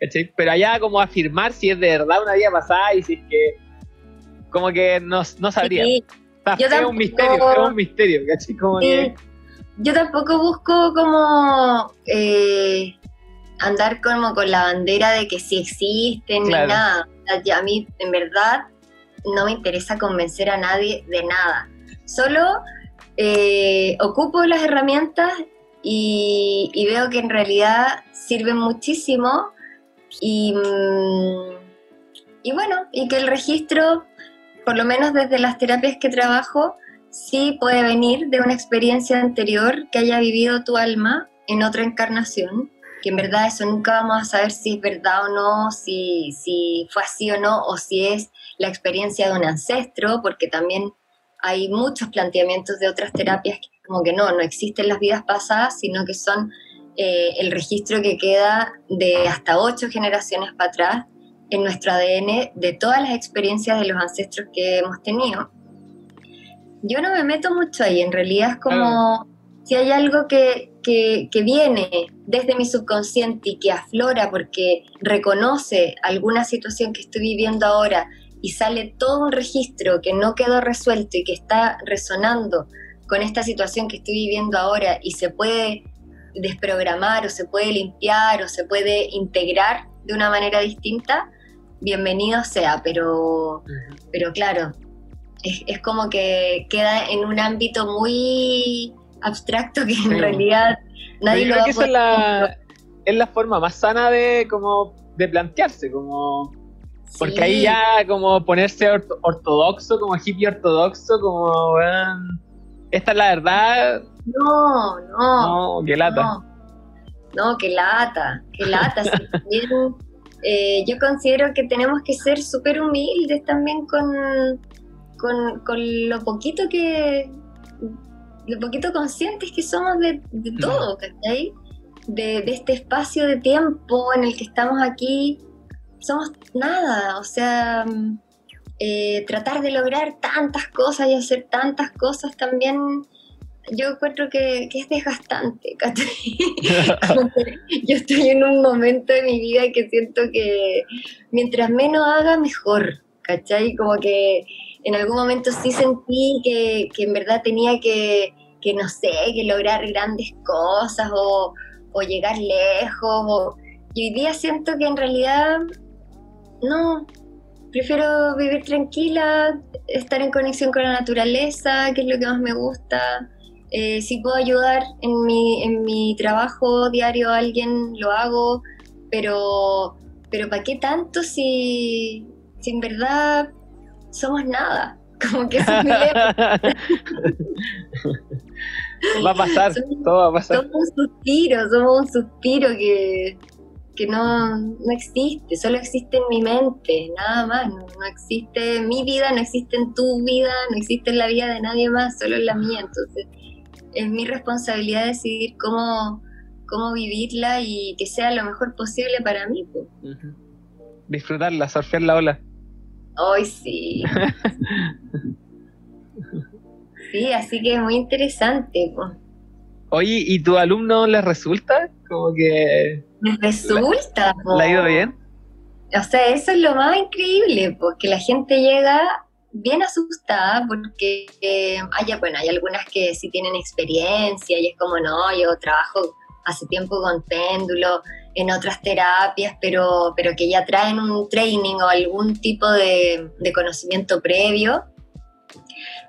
¿cachai? Pero allá como afirmar si es de verdad una vida pasada y si es que como que no, no sabría. es un misterio, es un misterio, ¿cachai? Como que... Yo tampoco busco como eh, andar como con la bandera de que sí existen ni nada. a mí, en verdad, no me interesa convencer a nadie de nada. Solo eh, ocupo las herramientas y, veo que en realidad sirven muchísimo y, mm, y bueno, y que el registro, por lo menos desde las terapias que trabajo, sí puede venir de una experiencia anterior que haya vivido tu alma en otra encarnación que en verdad eso nunca vamos a saber si es verdad o no, si, si fue así o no, o si es la experiencia de un ancestro, porque también hay muchos planteamientos de otras terapias que como que no, no existen las vidas pasadas, sino que son eh, el registro que queda de hasta ocho generaciones para atrás en nuestro ADN de todas las experiencias de los ancestros que hemos tenido. Yo no me meto mucho ahí, en realidad es como si hay algo que, que, viene desde mi subconsciente y que aflora porque reconoce alguna situación que estoy viviendo ahora y sale todo un registro que no quedó resuelto y que está resonando con esta situación que estoy viviendo ahora y se puede desprogramar o se puede limpiar o se puede integrar de una manera distinta, bienvenido sea, pero, pero claro, es, es como que queda en un ámbito muy abstracto que en realidad nadie lo va que esa es la, es la forma más sana de como de plantearse, como porque ahí ya como ponerse ortodoxo, como hippie ortodoxo, como esta es la verdad. No, no. No, qué lata. No, qué lata, qué lata. Eh, yo considero que tenemos que ser súper humildes también con, con, con, lo poquito que, lo poquito conscientes que somos de, todo, ¿cachai? De, de, este espacio de tiempo en el que estamos aquí, somos nada, o sea, eh, tratar de lograr tantas cosas y hacer tantas cosas también yo encuentro que, es desgastante. yo estoy en un momento de mi vida que siento que mientras menos haga, mejor. ¿Cachai? Como que en algún momento sí sentí que, en verdad tenía que, que, no sé, que lograr grandes cosas o, o llegar lejos. y hoy día siento que en realidad no, prefiero vivir tranquila, estar en conexión con la naturaleza, que es lo que más me gusta. Eh, si puedo ayudar en mi, en mi trabajo diario a alguien, lo hago, pero, pero ¿para qué tanto si, si en verdad somos nada? Como que eso es mi Va a pasar, todo va a pasar. Somos un suspiro, somos un suspiro que, que no, no, existe, solo existe en mi mente, nada más, no, existe mi vida, no existe en tu vida, no existe en la vida de nadie más, solo en la mía, entonces es mi responsabilidad decidir cómo, cómo vivirla y que sea lo mejor posible para mí. Disfrutarla, surfear la ola. Hoy sí. sí, así que es muy interesante. Oye, ¿y tu alumno les resulta? Como que resulta. ¿La ha ido bien? O sea, eso es lo más increíble, porque la gente llega bien asustada porque eh, hay, bueno, hay algunas que sí tienen experiencia y es como, no, yo trabajo hace tiempo con péndulo, en otras terapias, pero, pero que ya traen un training o algún tipo de, de conocimiento previo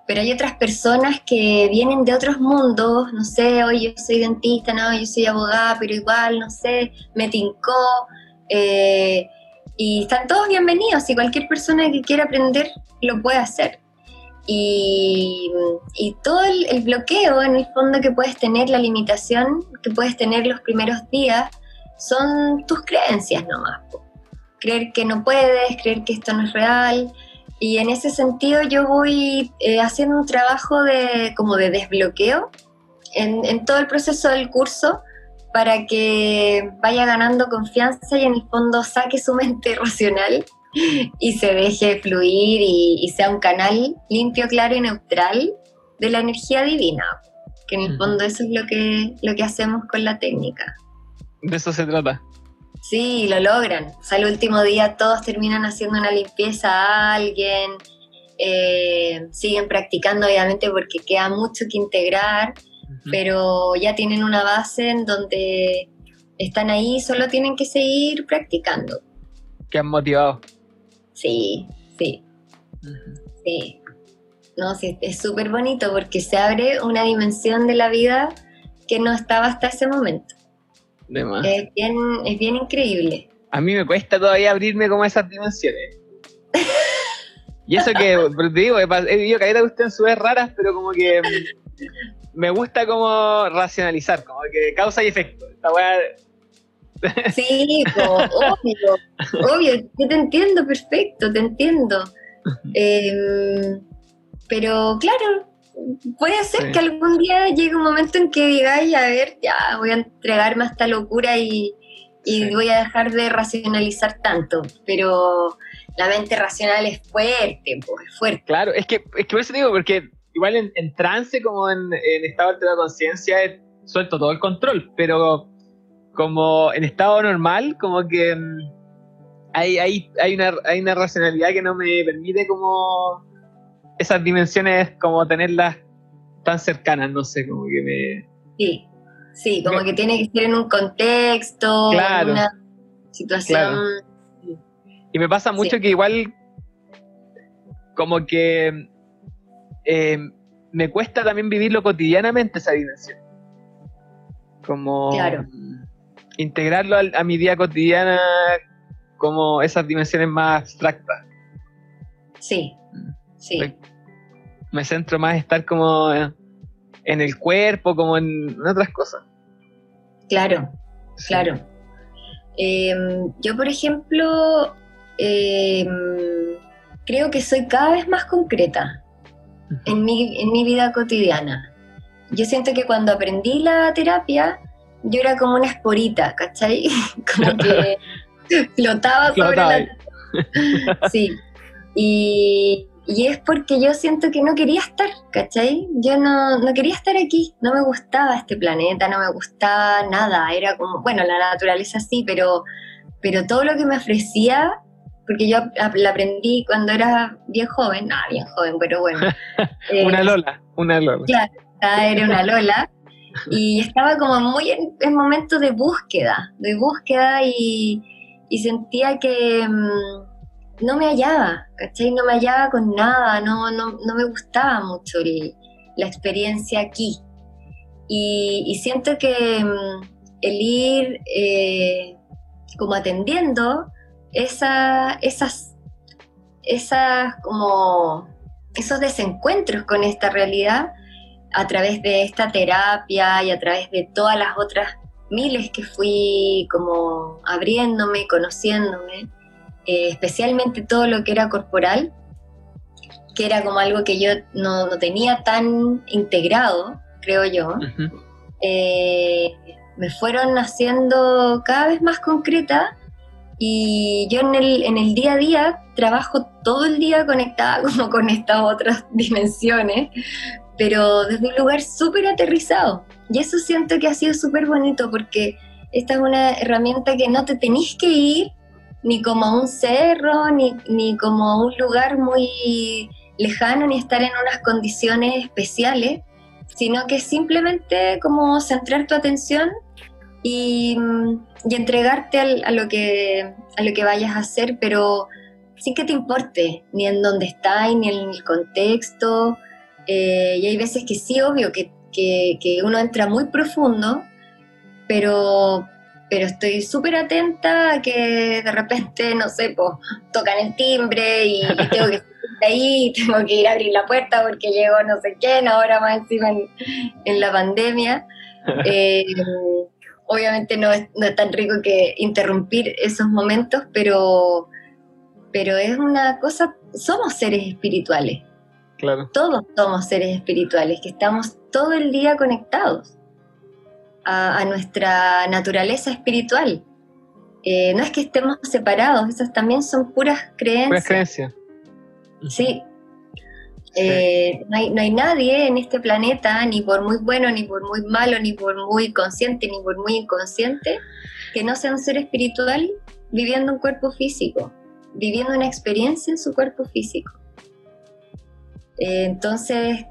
pero hay otras personas que vienen de otros mundos, no sé, hoy yo soy dentista, no, yo soy abogada, pero igual, no sé, me tincó, eh, y están todos bienvenidos, y cualquier persona que quiera aprender lo puede hacer. Y, todo el, bloqueo en el fondo que puedes tener, la limitación que puedes tener los primeros días, son tus creencias nomás. Creer que no puedes, creer que esto no es real, y en ese sentido yo voy eh, haciendo un trabajo de, como de desbloqueo en, todo el proceso del curso para que vaya ganando confianza y en el fondo saque su mente racional y se deje fluir y, sea un canal limpio, claro y neutral de la energía divina. Que en el fondo eso es lo que, lo que hacemos con la técnica. De eso se trata. Sí, lo logran. O sea, el último día todos terminan haciendo una limpieza a alguien, eh, siguen practicando obviamente porque queda mucho que integrar, pero ya tienen una base en donde están ahí, solo tienen que seguir practicando. ¿Qué han motivado? Sí, sí. Sí. No, sí, es súper bonito porque se abre una dimensión de la vida que no estaba hasta ese momento. Es bien, es bien increíble. A mí me cuesta todavía abrirme como a esas dimensiones. y eso que, te digo, he vivido caídas de usted en sus raras, pero como que me gusta como racionalizar, como que causa y efecto. Esta Sí, obvio, obvio, yo te entiendo perfecto, te entiendo. Em, pero claro, puede ser que algún día llegue un momento en que digáis, a ver, ya voy a entregarme a esta locura y, voy a dejar de racionalizar tanto, pero la mente racional es fuerte, pues, es fuerte. Claro, es que, es que por eso digo, porque igual en, trance como en, estado de conciencia suelto todo el control, pero como en estado normal, como que mm, hay, hay, hay, una, hay una racionalidad que no me permite como esas dimensiones como tenerlas tan cercanas, no sé, como que me... Sí, sí, como que tiene que ser en un contexto, en una situación... Y me pasa mucho que igual como que eh, me cuesta también vivirlo cotidianamente esa dimensión. Como integrarlo a, a mi día cotidiana como esas dimensiones más abstractas. Sí, Sí. Me centro más en estar como en el cuerpo, como en, otras cosas. Claro, claro. Em, yo, por ejemplo, em, creo que soy cada vez más concreta en mi, en mi vida cotidiana. Yo siento que cuando aprendí la terapia, yo era como una esporita, ¿cachai? como que flotaba sobre la... Sí. Y, y es porque yo siento que no quería estar, ¿cachai? Yo no, no, quería estar aquí, no me gustaba este planeta, no me gustaba nada, era como, bueno, la naturaleza sí, pero, pero todo lo que me ofrecía, porque yo la aprendí cuando era bien joven, no, bien joven, pero bueno. una Lola, una Lola. Claro, era una Lola. Y estaba como muy en, en momento de búsqueda, de búsqueda y, y sentía que... Mm, no me hallaba, ¿cachai? No me hallaba con nada, no, no, no me gustaba mucho la experiencia aquí. Y, siento que mm, el ir eh, como atendiendo esa, esas, esas como esos desencuentros con esta realidad a través de esta terapia y a través de todas las otras miles que fui como abriéndome, conociéndome, eh, especialmente todo lo que era corporal, que era como algo que yo no, tenía tan integrado, creo yo, eh, me fueron haciendo cada vez más concreta y yo en el, en el día a día trabajo todo el día conectada como con estas otras dimensiones, pero desde un lugar súper aterrizado. Y eso siento que ha sido súper bonito porque esta es una herramienta que no te tenés que ir ni como un cerro, ni, ni como un lugar muy lejano, ni estar en unas condiciones especiales, sino que simplemente como centrar tu atención y, y entregarte a, lo que, a lo que vayas a hacer, pero sin que te importe ni en dónde estás, ni en el contexto. Eh, y hay veces que sí, obvio, que, que uno entra muy profundo, pero, pero estoy súper atenta a que de repente, no sé, pues tocan el timbre y, tengo que ahí, tengo que ir a abrir la puerta porque llegó no sé quién, ahora más encima en, la pandemia. Eh, obviamente no es, no es, tan rico que interrumpir esos momentos, pero, pero es una cosa, somos seres espirituales. Claro. Todos somos seres espirituales, que estamos todo el día conectados a, nuestra naturaleza espiritual. Eh, no es que estemos separados, esas también son puras creencias. Puras creencias. Sí. Eh, no, hay, no, hay, nadie en este planeta, ni por muy bueno, ni por muy malo, ni por muy consciente, ni por muy inconsciente, que no sea un ser espiritual viviendo un cuerpo físico, viviendo una experiencia en su cuerpo físico. Eh, entonces,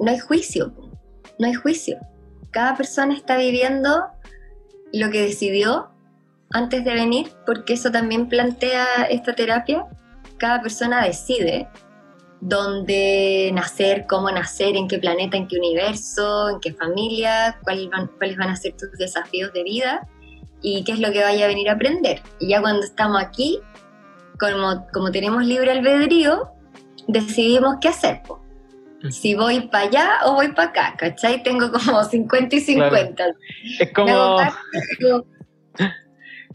no hay juicio, no hay juicio cada persona está viviendo lo que decidió antes de venir, porque eso también plantea esta terapia. Cada persona decide dónde nacer, cómo nacer, en qué planeta, en qué universo, en qué familia, cuáles van, a ser tus desafíos de vida y qué es lo que vaya a venir a aprender. Y ya cuando estamos aquí, como, como tenemos libre albedrío, decidimos qué hacer si voy para allá o voy para acá, ¿cachai? Tengo como 50 y 50. Es como...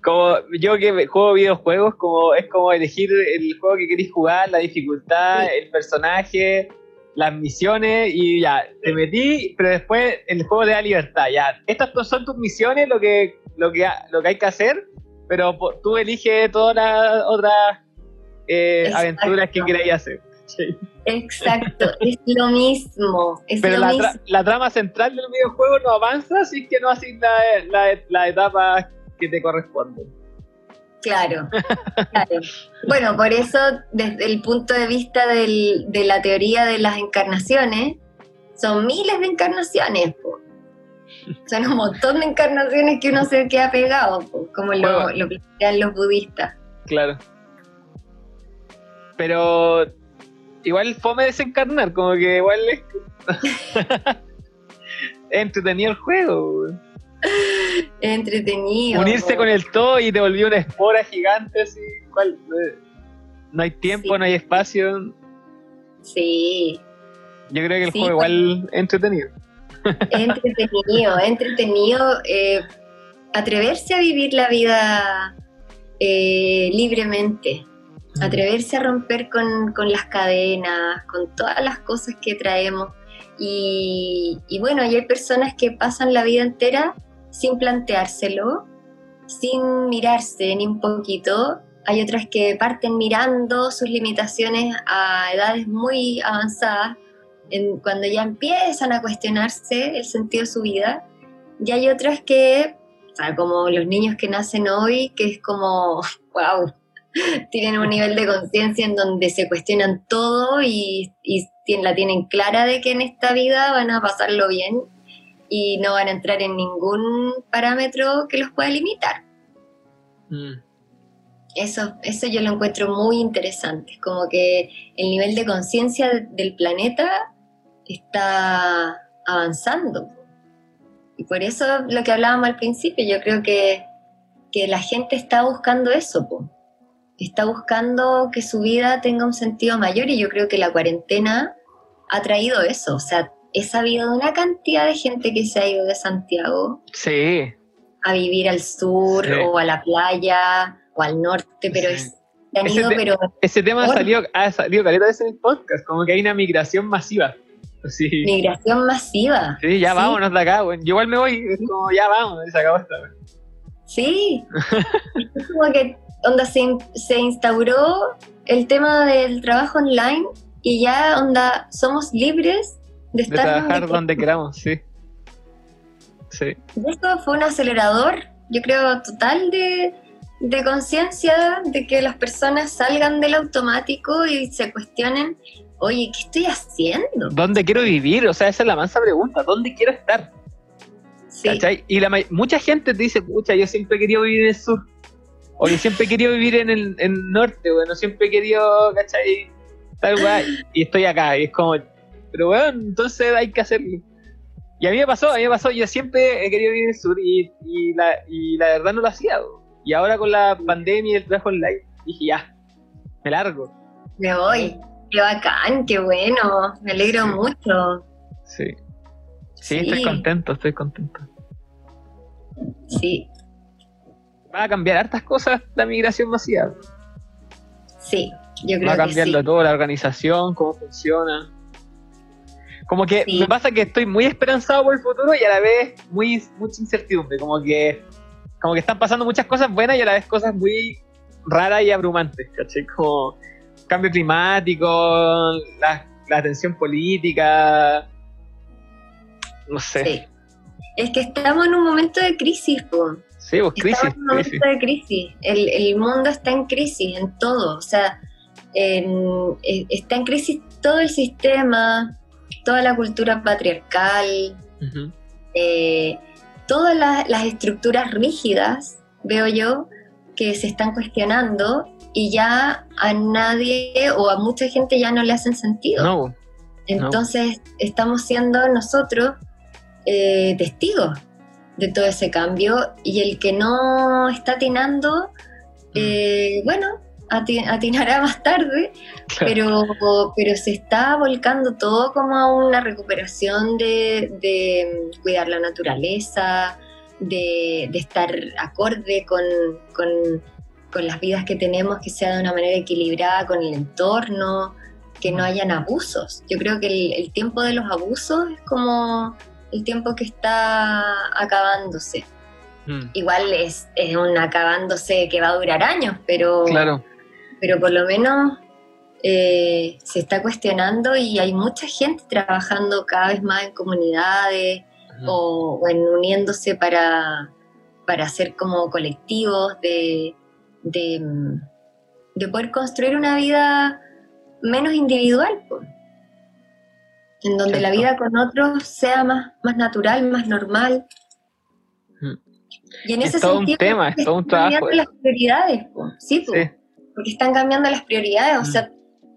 como yo que juego videojuegos, como es como elegir el juego que queréis jugar, la dificultad, el personaje, las misiones y ya, te metí, pero después el juego te da libertad, ya. Estas son tus misiones, lo que, lo que, lo que hay que hacer, pero tú eliges todas las otras eh, aventuras que queráis hacer. Exacto, es lo mismo. Pero la, trama central del videojuego no avanza si que no haces la, la, etapa que te corresponde. Claro, claro. Bueno, por eso, desde el punto de vista de la teoría de las encarnaciones, son miles de encarnaciones. Son un montón de encarnaciones que uno se queda pegado, como lo, lo plantean los budistas. Claro. Pero igual fome desencarnar, como que igual es, entretenido el juego. Entretenido. Unirse con el todo y te volvió una espora gigante así. ¿cuál? No hay tiempo, no hay espacio. Sí. Yo creo que el juego igual es entretenido. Entretenido, entretenido. Eh, atreverse a vivir la vida eh, libremente atreverse a romper con, las cadenas, con todas las cosas que traemos. Y, bueno, hay personas que pasan la vida entera sin planteárselo, sin mirarse ni un poquito hay otras que parten mirando sus limitaciones a edades muy avanzadas, en, cuando ya empiezan a cuestionarse el sentido de su vida, y hay otras que, o sea, como los niños que nacen hoy, que es como, wow, tienen un nivel de conciencia en donde se cuestionan todo y, y, la tienen clara de que en esta vida van a pasarlo bien y no van a entrar en ningún parámetro que los pueda limitar. Mm. Eso, eso yo lo encuentro muy interesante, como que el nivel de conciencia del planeta está avanzando. Y por eso lo que hablábamos al principio, yo creo que, que la gente está buscando eso, está buscando que su vida tenga un sentido mayor y yo creo que la cuarentena ha traído eso, o sea, he sabido de una cantidad de gente que se ha ido de Santiago sí. a vivir al sur o a la playa o al norte, pero es, ese, pero ese tema salió, ha salido caleta veces en el podcast, como que hay una migración masiva. Sí. Migración masiva. Sí, ya vámonos de acá, güey. Yo igual me voy, es como ya vamos, se acabó esta. Sí. es como que onda se, se instauró el tema del trabajo online y ya onda somos libres de, estar trabajar donde, queramos, sí. Sí. esto fue un acelerador, yo creo, total de, de conciencia de que las personas salgan del automático y se cuestionen, oye, ¿qué estoy haciendo? ¿Dónde quiero vivir? O sea, esa es la mansa pregunta, ¿dónde quiero estar? Sí. Y la, mucha gente te dice, pucha, yo siempre he querido vivir en el sur. O yo siempre he querido vivir en el, norte, bueno, siempre he querido, ¿cachai? Tal y estoy acá, y es como, pero bueno, entonces hay que hacerlo. Y a mí me pasó, a mí me pasó, yo siempre he querido vivir en el sur y, y, la, y la verdad no lo hacía. Y ahora con la pandemia y el trabajo online, dije ya, me largo. Me voy, qué bacán, qué bueno, me alegro mucho. Sí. sí. estoy contento, estoy contento. Sí. Va a cambiar hartas cosas la migración masiva. Sí, yo creo que Va a cambiarlo todo, la organización, cómo funciona. Como que me pasa que estoy muy esperanzado por el futuro y a la vez muy mucha incertidumbre, como que como que están pasando muchas cosas buenas y a la vez cosas muy raras y abrumantes, ¿cachai? Como cambio climático, la, la tensión política, no sé. Sí. Es que estamos en un momento de crisis, po. Sí, pues crisis. Estamos en un momento de crisis. El, el, mundo está en crisis en todo. O sea, en, eh, está en crisis todo el sistema, toda la cultura patriarcal, eh, todas las, estructuras rígidas, veo yo, que se están cuestionando y ya a nadie o a mucha gente ya no le hacen sentido. Entonces estamos siendo nosotros eh, testigos de todo ese cambio y el que no está atinando, mm. eh, bueno, atinará más tarde, pero, pero se está volcando todo como a una recuperación de, cuidar la naturaleza, de, estar acorde con, las vidas que tenemos, que sea de una manera equilibrada con el entorno, que no hayan abusos. Yo creo que el, tiempo de los abusos es como el tiempo que está acabándose. Mm. Igual es, es un acabándose que va a durar años, pero... Claro pero por lo menos eh, se está cuestionando y hay mucha gente trabajando cada vez más en comunidades o, en uniéndose para, para hacer como colectivos de, de, poder construir una vida menos individual, en donde la vida con otros sea más, más natural, más normal. Y en ese todo sentido, un tema, es todo un trabajo. las prioridades, sí, pues porque están cambiando las prioridades. O mm. sea,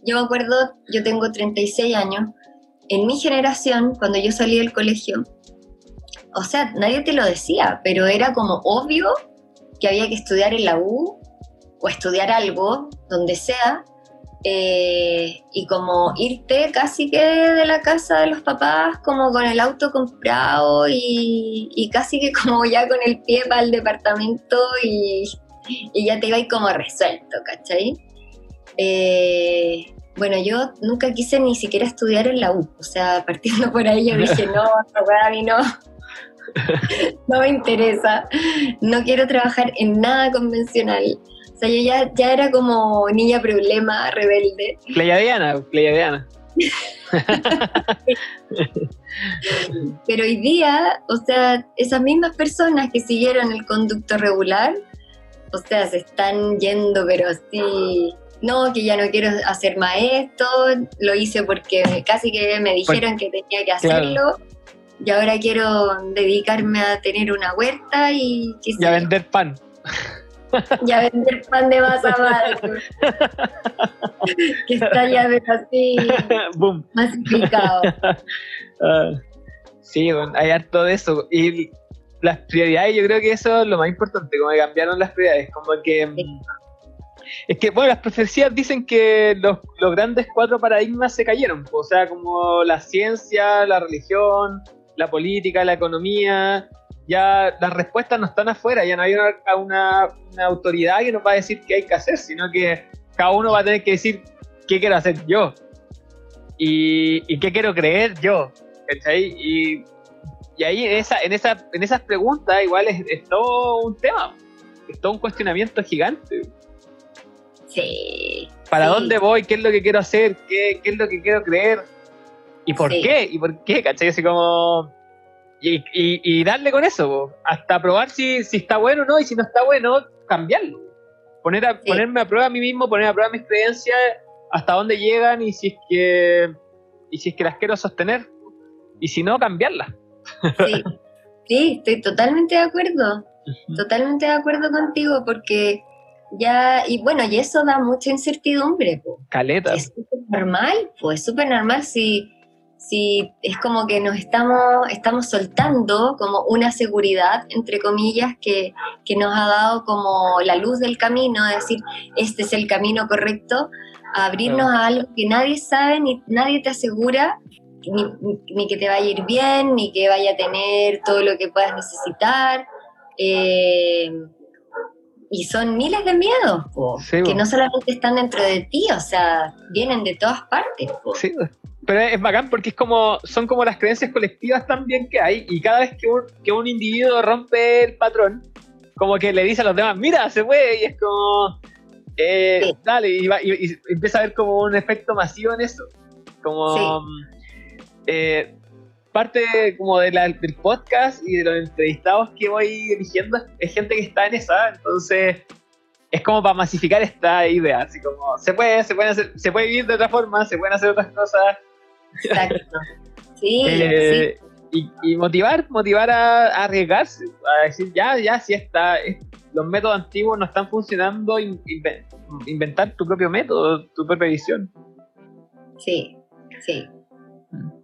yo me acuerdo, yo tengo 36 años, en mi generación, cuando yo salí del colegio, o sea, nadie te lo decía, pero era como obvio que había que estudiar en la U o estudiar algo, donde sea, eh, y como irte casi que de la casa de los papás, como con el auto comprado y, y casi que como ya con el pie para el departamento y y ya te iba como resuelto, ¿cachai? Eh, bueno, yo nunca quise ni siquiera estudiar en la U, o sea, partiendo por ahí yo dije, no, a mí no, no me interesa, no quiero trabajar en nada convencional, sea, yo ya, ya era como niña problema, rebelde. Pleiadiana, Pleiadiana. Pero hoy día, o sea, esas mismas personas que siguieron el conducto regular, o sea, se están yendo, pero sí, no, que ya no quiero hacer más esto, lo hice porque casi que me dijeron que tenía que hacerlo. Y ahora quiero dedicarme a tener una huerta y... y a vender pan. Y a vender pan de masa madre. que está ya así Boom. masificado. Uh, sí, bueno, hay harto de eso. Y las prioridades, yo creo que eso es lo más importante, como que cambiaron las prioridades. Como que. Mm, es que, bueno, las profecías dicen que los, los grandes cuatro paradigmas se cayeron. O sea, como la ciencia, la religión, la política, la economía, ya las respuestas no están afuera, ya no hay una, autoridad que nos va a decir qué hay que hacer, sino que cada uno va a tener que decir qué quiero hacer yo y, qué quiero creer yo. Y, y ahí en, esa, en, esa, en esas preguntas igual es, todo un tema, es todo un cuestionamiento gigante. Sí. ¿Para dónde voy? ¿Qué es lo que quiero hacer? ¿Qué, qué es lo que quiero creer? ¿Y por qué? ¿Y por qué? ¿Cachai? Así como... Y, y, darle con eso, hasta probar si, si está bueno o no, y si no está bueno, cambiarlo. Poner a, Ponerme a prueba a mí mismo, poner a prueba mis creencias, hasta dónde llegan y si es que, y si es que las quiero sostener, y si no, cambiarlas. Sí, sí estoy totalmente de acuerdo, totalmente de acuerdo contigo, porque ya, y bueno, y eso da mucha incertidumbre. Caleta. Es súper normal, pues es súper normal si si es como que nos estamos, estamos soltando como una seguridad, entre comillas, que, nos ha dado como la luz del camino, es decir, este es el camino correcto, a abrirnos a algo que nadie sabe ni nadie te asegura, ni, que te vaya a ir bien, ni que vaya a tener todo lo que puedas necesitar. Eh, y son miles de miedos, que no solamente están dentro de ti, o sea, vienen de todas partes. Sí, pero es bacán porque es como, son como las creencias colectivas también que hay, y cada vez que un, que un individuo rompe el patrón, como que le dice a los demás, mira, se puede, y es como, eh, dale, y, empieza a haber como un efecto masivo en eso. Como, eh, parte como de la, del podcast y de los entrevistados que voy eligiendo es gente que está en esa, entonces es como para masificar esta idea, así como se puede, se puede hacer, se puede vivir de otra forma, se pueden hacer otras cosas. Exacto. Sí, eh, Y, motivar, motivar a, arriesgarse, a decir ya, ya, si está, los métodos antiguos no están funcionando, inventar tu propio método, tu propia visión. Sí, sí.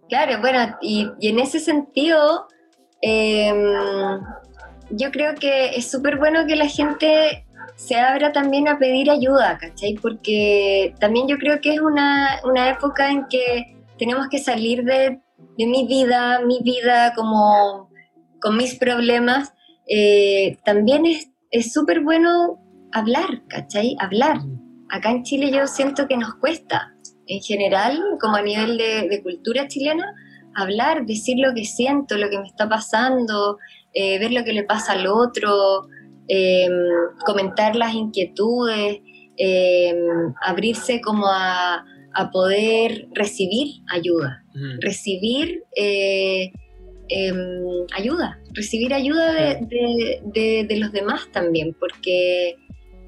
Claro, bueno, y, en ese sentido, em, yo creo que es súper bueno que la gente se abra también a pedir ayuda, ¿cachai? Porque también yo creo que es una, época en que tenemos que salir de, mi vida, mi vida como con mis problemas. Eh, también es súper bueno hablar, ¿cachai? Hablar. Acá en Chile yo siento que nos cuesta, en general, como a nivel de, cultura chilena, hablar, decir lo que siento, lo que me está pasando, eh, ver lo que le pasa al otro, em, comentar las inquietudes, em, abrirse como a, poder recibir ayuda, recibir eh, em, ayuda, recibir ayuda de los demás también, porque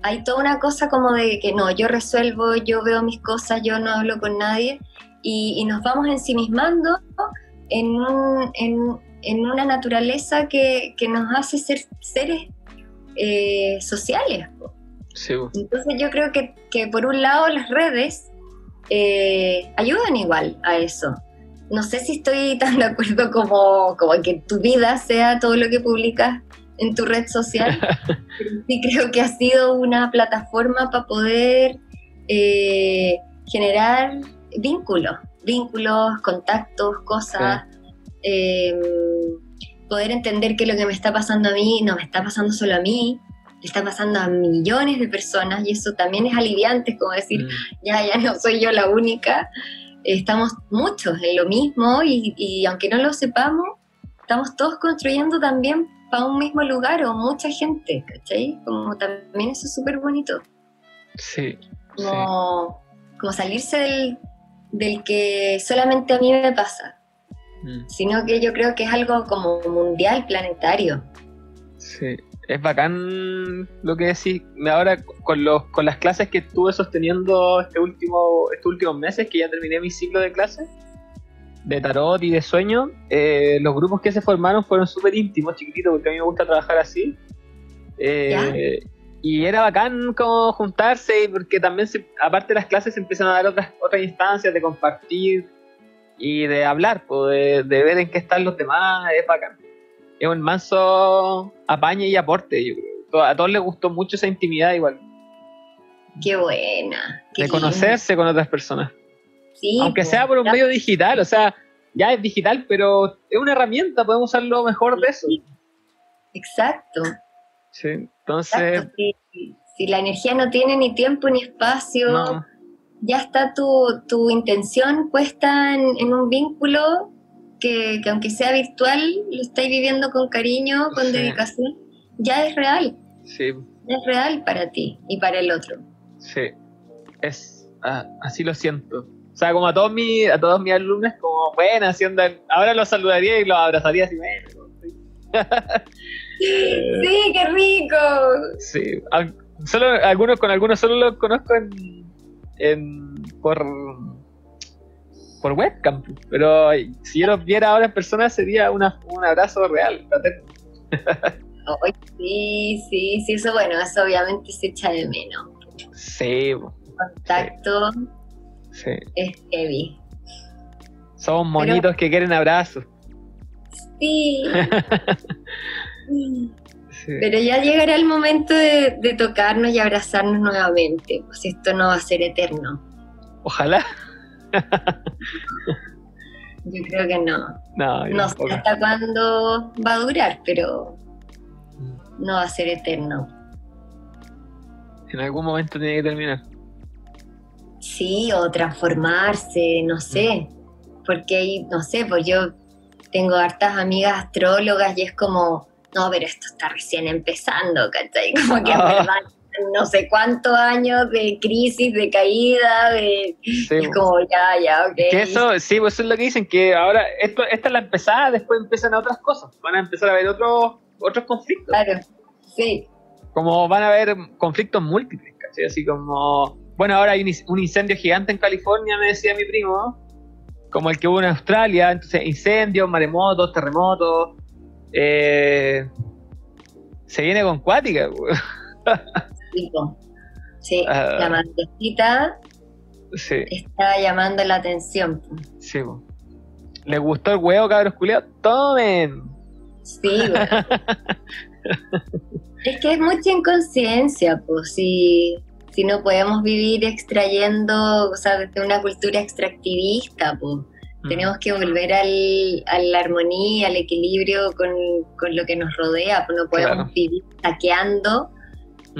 hay toda una cosa como de que no, yo resuelvo, yo veo mis cosas, yo no hablo con nadie y, nos vamos ensimismando en, en, una naturaleza que, nos hace ser seres eh, sociales. Entonces yo creo que, por un lado las redes eh, ayudan igual a eso. No sé si estoy tan de acuerdo como, como que tu vida sea todo lo que publicas en tu red social. sí creo que ha sido una plataforma para poder eh, generar vínculos, vínculos, contactos, cosas, em, poder entender que lo que me está pasando a mí no me está pasando solo a mí, le está pasando a millones de personas y eso también es aliviante, como decir, mm. ya, ya no soy yo la única, estamos muchos en lo mismo y, y aunque no lo sepamos, estamos todos construyendo también para un mismo lugar o mucha gente, ¿cachai? Como también eso es súper bonito. Sí. Como, como salirse del, del que solamente a mí me pasa, Mm. sino que yo creo que es algo como mundial, planetario. Sí, es bacán lo que decís. Ahora con los con las clases que estuve sosteniendo este último estos últimos meses, que ya terminé mi ciclo de clases de tarot y de sueño, eh, los grupos que se formaron fueron súper íntimos, chiquititos, porque a mí me gusta trabajar así. Eh, y era bacán como juntarse, porque también, se- aparte de las clases, se empiezan a dar otras, otras instancias de compartir y de hablar, pues, de, de ver en qué están los demás, es bacán. Es un manso apañe y aporte, yo creo. A todos les gustó mucho esa intimidad igual, Qué buena. qué de lindo. conocerse con otras personas. Sí, Aunque pues, sea por un medio digital, o sea, ya es digital, pero es una herramienta, podemos usarlo mejor de eso. Exacto. Sí, entonces, exacto. Si, si la energía no tiene ni tiempo ni espacio, no, ya está tu, tu intención puesta en, en un vínculo que, que aunque sea virtual, lo estáis viviendo con cariño, con Sí. dedicación, ya es real, sí, es real para ti y para el otro. sí, es, ah, así lo siento. O sea, como a todos mis, a todos mis alumnos, como, bueno, haciendo, ahora los saludaría y los abrazaría así, bueno, sí. Sí, qué rico. Sí, solo algunos con algunos solo los conozco en, en por por webcam, pero si yo los viera ahora en persona sería una, un abrazo real. sí, sí, sí, eso bueno, eso obviamente se echa de menos. Sí, Contacto sí. es heavy. Somos monitos que quieren abrazos. Sí. Sí. Pero ya llegará el momento de, de tocarnos y abrazarnos nuevamente, pues esto no va a ser eterno. Ojalá. Yo creo que no. No, No sé hasta cuándo va a durar, pero no va a ser eterno. En algún momento tiene que terminar. Sí, o transformarse, no sé. Porque hay, no sé, pues yo tengo hartas amigas astrólogas y es como, no, pero esto está recién empezando, ¿cachai? Como que en Ah. verdad no sé cuántos años de crisis, de caída, de... Sí, es como, ya, ya, ok. Que eso, sí, pues eso es lo que dicen, que ahora esto, esta es la empezada, después empiezan otras cosas. Van a empezar a haber otros otros conflictos. Claro, sí, Como van a haber conflictos múltiples, ¿cachai? Así como, bueno, ahora hay un incendio gigante en California, me decía mi primo, como el que hubo en Australia, entonces incendios, maremotos, terremotos. eh, se viene con cuática, pues. tipo. Sí, Ah. la madrecita Sí, está llamando la atención. sí, po. ¿Les gustó el huevo, cabros culiados? ¡Tomen! Sí, es que es mucha inconsciencia, pues, si, si no podemos vivir extrayendo, o sea, desde una cultura extractivista, pues. Tenemos que volver al, a la armonía, al equilibrio con, con lo que nos rodea, pues no podemos Claro. vivir saqueando.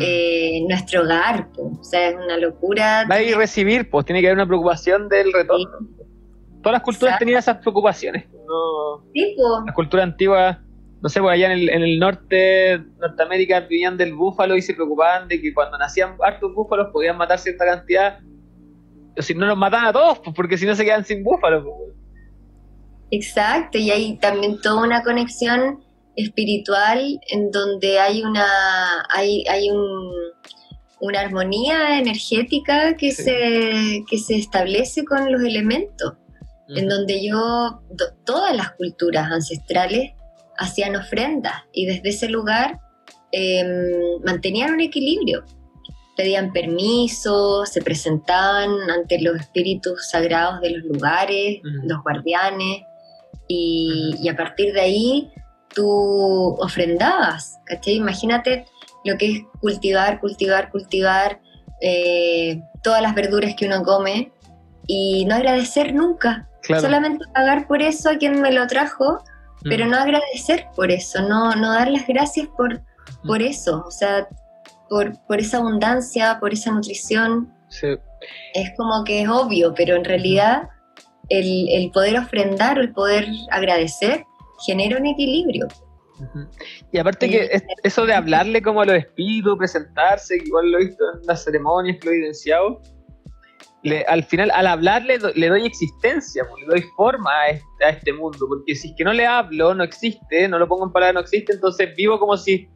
Eh, nuestro hogar, pues. o sea, es una locura. Dar y recibir, pues tiene que haber una preocupación del retorno. Todas las culturas Exacto. tenían esas preocupaciones. No, Sí, pues. las culturas antiguas, no sé, por allá en el, en el norte, Norteamérica, vivían del búfalo y se preocupaban de que cuando nacían hartos búfalos podían matar cierta cantidad. O si no los mataban a todos, pues, porque si no se quedan sin búfalos. pues. Exacto, y hay también toda una conexión espiritual en donde hay una hay, hay un, una armonía energética que Sí. se que se establece con los elementos, en donde yo to- todas las culturas ancestrales hacían ofrendas y desde ese lugar em, mantenían un equilibrio. Pedían permiso, se presentaban ante los espíritus sagrados de los lugares, los guardianes, y a partir de ahí tú ofrendabas, ¿cachai? Imagínate lo que es cultivar, cultivar, cultivar eh, todas las verduras que uno come y no agradecer nunca, Claro. solamente pagar por eso a quien me lo trajo, Mm. pero no agradecer por eso, no, no dar las gracias por, por eso, o sea, por, por esa abundancia, por esa nutrición, Sí. es como que es obvio, pero en realidad el, el poder ofrendar o el poder agradecer genera un equilibrio. Y aparte que eso de hablarle como a los espíritus, presentarse, igual lo he visto en las ceremonias lo he evidenciado, al final, al hablarle, le doy existencia, le doy forma a este, mundo, porque si es que no le hablo, no existe, no lo pongo en palabras, no existe, entonces vivo como si,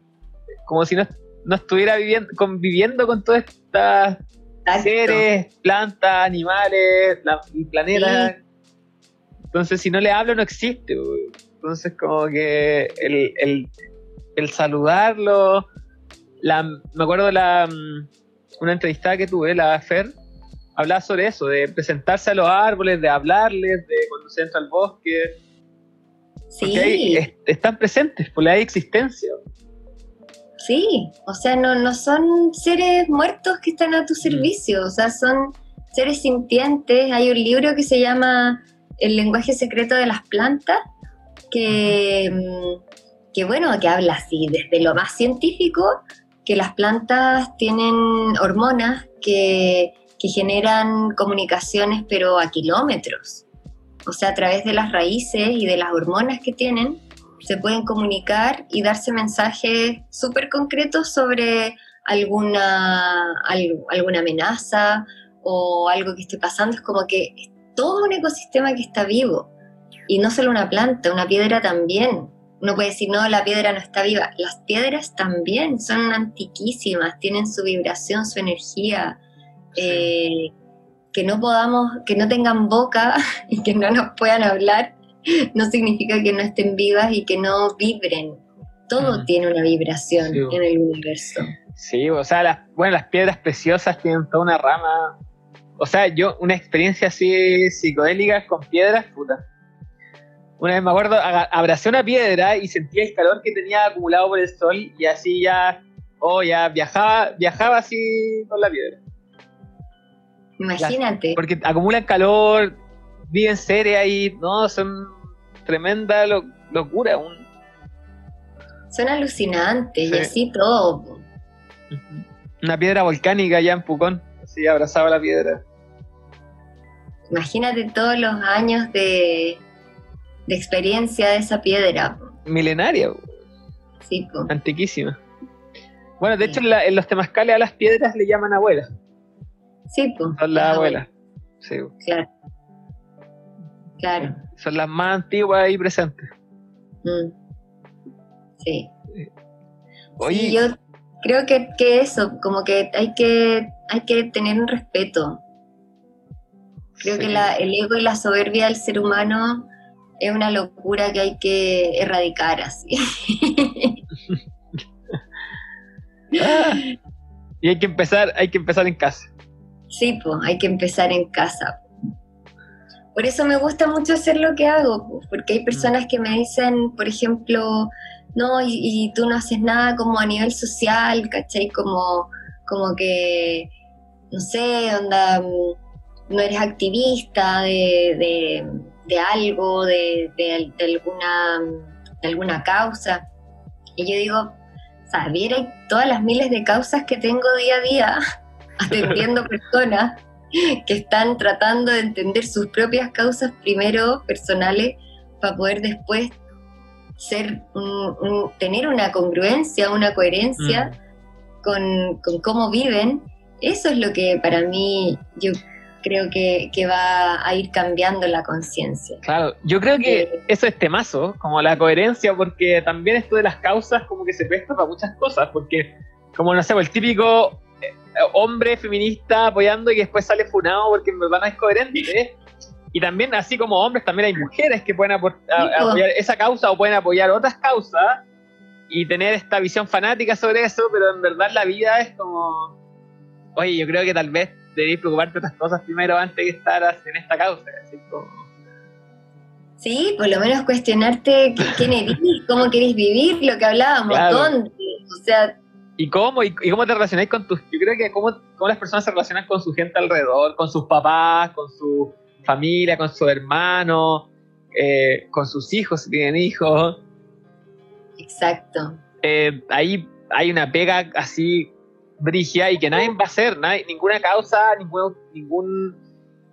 como si no, estuviera viviendo, conviviendo con todas estas seres, plantas, animales, la, el planeta. Entonces, si no le hablo, no existe. Entonces, como que el, el, saludarlo, la, me acuerdo la, mm, una entrevista que tuve, la Fer, hablaba sobre eso, de presentarse a los árboles, de hablarles, de cuando se entra al bosque. Sí. están presentes, por la existencia. Sí, o sea, no, no son seres muertos que están a tu mm. servicio, o sea, son seres sintientes. Hay un libro que se llama El lenguaje secreto de las plantas, que, mm, que bueno, que habla así desde lo más científico, que las plantas tienen hormonas que que generan comunicaciones pero a kilómetros. O sea, a través de las raíces y de las hormonas que tienen, se pueden comunicar y darse mensajes súper concretos sobre alguna, alguna amenaza o algo que esté pasando. Es como que es todo un ecosistema que está vivo. Y no solo una planta, una piedra también. Uno puede decir, no, la piedra no está viva. Las piedras también son antiquísimas, tienen su vibración, su energía, eh, que no podamos, que no tengan boca y que no nos puedan hablar, no significa que no estén vivas y que no vibren. Todo tiene una vibración en el universo. Sí, o sea, las, bueno, las piedras preciosas tienen toda una rama. O sea, yo, una experiencia así psicodélica con piedras, puta. Una vez me acuerdo, abracé una piedra y sentía el calor que tenía acumulado por el sol y así ya, oh, ya viajaba, viajaba así con la piedra. Imagínate. porque acumulan calor, viven seres ahí, no, son tremenda locura. Son alucinantes y así todo. Una piedra volcánica allá en Pucón, así abrazaba la piedra. Imagínate todos los años de, de experiencia de esa piedra. Milenaria. Sí, Antiquísima. Bueno, de hecho en, los temazcales a las piedras le llaman abuelas. Sí, pues. Son las abuelas. Sí. Claro. Claro. Son las más antiguas y presentes. Mm. Sí. Oye. yo creo que, que, eso, como que hay que, hay que tener un respeto. Creo que la, el ego y la soberbia del ser humano es una locura que hay que erradicar así. Ah. y hay que empezar, hay que empezar en casa. Sí, pues hay que empezar en casa. Por eso me gusta mucho hacer lo que hago, porque hay mm. personas que me dicen, por ejemplo, no, y, tú no haces nada como a nivel social, ¿cachai? Como, como que, no sé, onda, no eres activista de, algo, de, alguna, de alguna causa. Y yo digo, ¿sabierais todas las miles de causas que tengo día a día? atendiendo personas que están tratando de entender sus propias causas primero personales para poder después ser tener una congruencia, una coherencia mm. con, cómo viven. Eso es lo que para mí yo creo que, va a ir cambiando la conciencia. Claro, yo creo que eh, eso es temazo, como la coherencia, porque también esto de las causas como que se presta para muchas cosas, porque como no sé, el típico hombre feminista apoyando y después sale funado porque en verdad no es coherente. Y también, así como hombres, también hay mujeres que pueden apoyar esa causa o pueden apoyar otras causas y tener esta visión fanática sobre eso, pero en verdad la vida es como, oye, yo creo que tal vez debéis preocuparte de otras cosas primero antes de estar en esta causa. Sí, por lo menos cuestionarte quién eres, cómo queréis vivir, lo que hablábamos, dónde. O sea, ¿Y cómo? ¿Y, cómo te relacionáis con tus... Yo creo que cómo, cómo, las personas se relacionan con su gente alrededor, con sus papás, con su familia, con su hermano, eh, con sus hijos, si tienen hijos. Exacto. Eh, ahí hay una pega así brigia y que nadie va a hacer, nadie, ninguna causa, ninguna ningún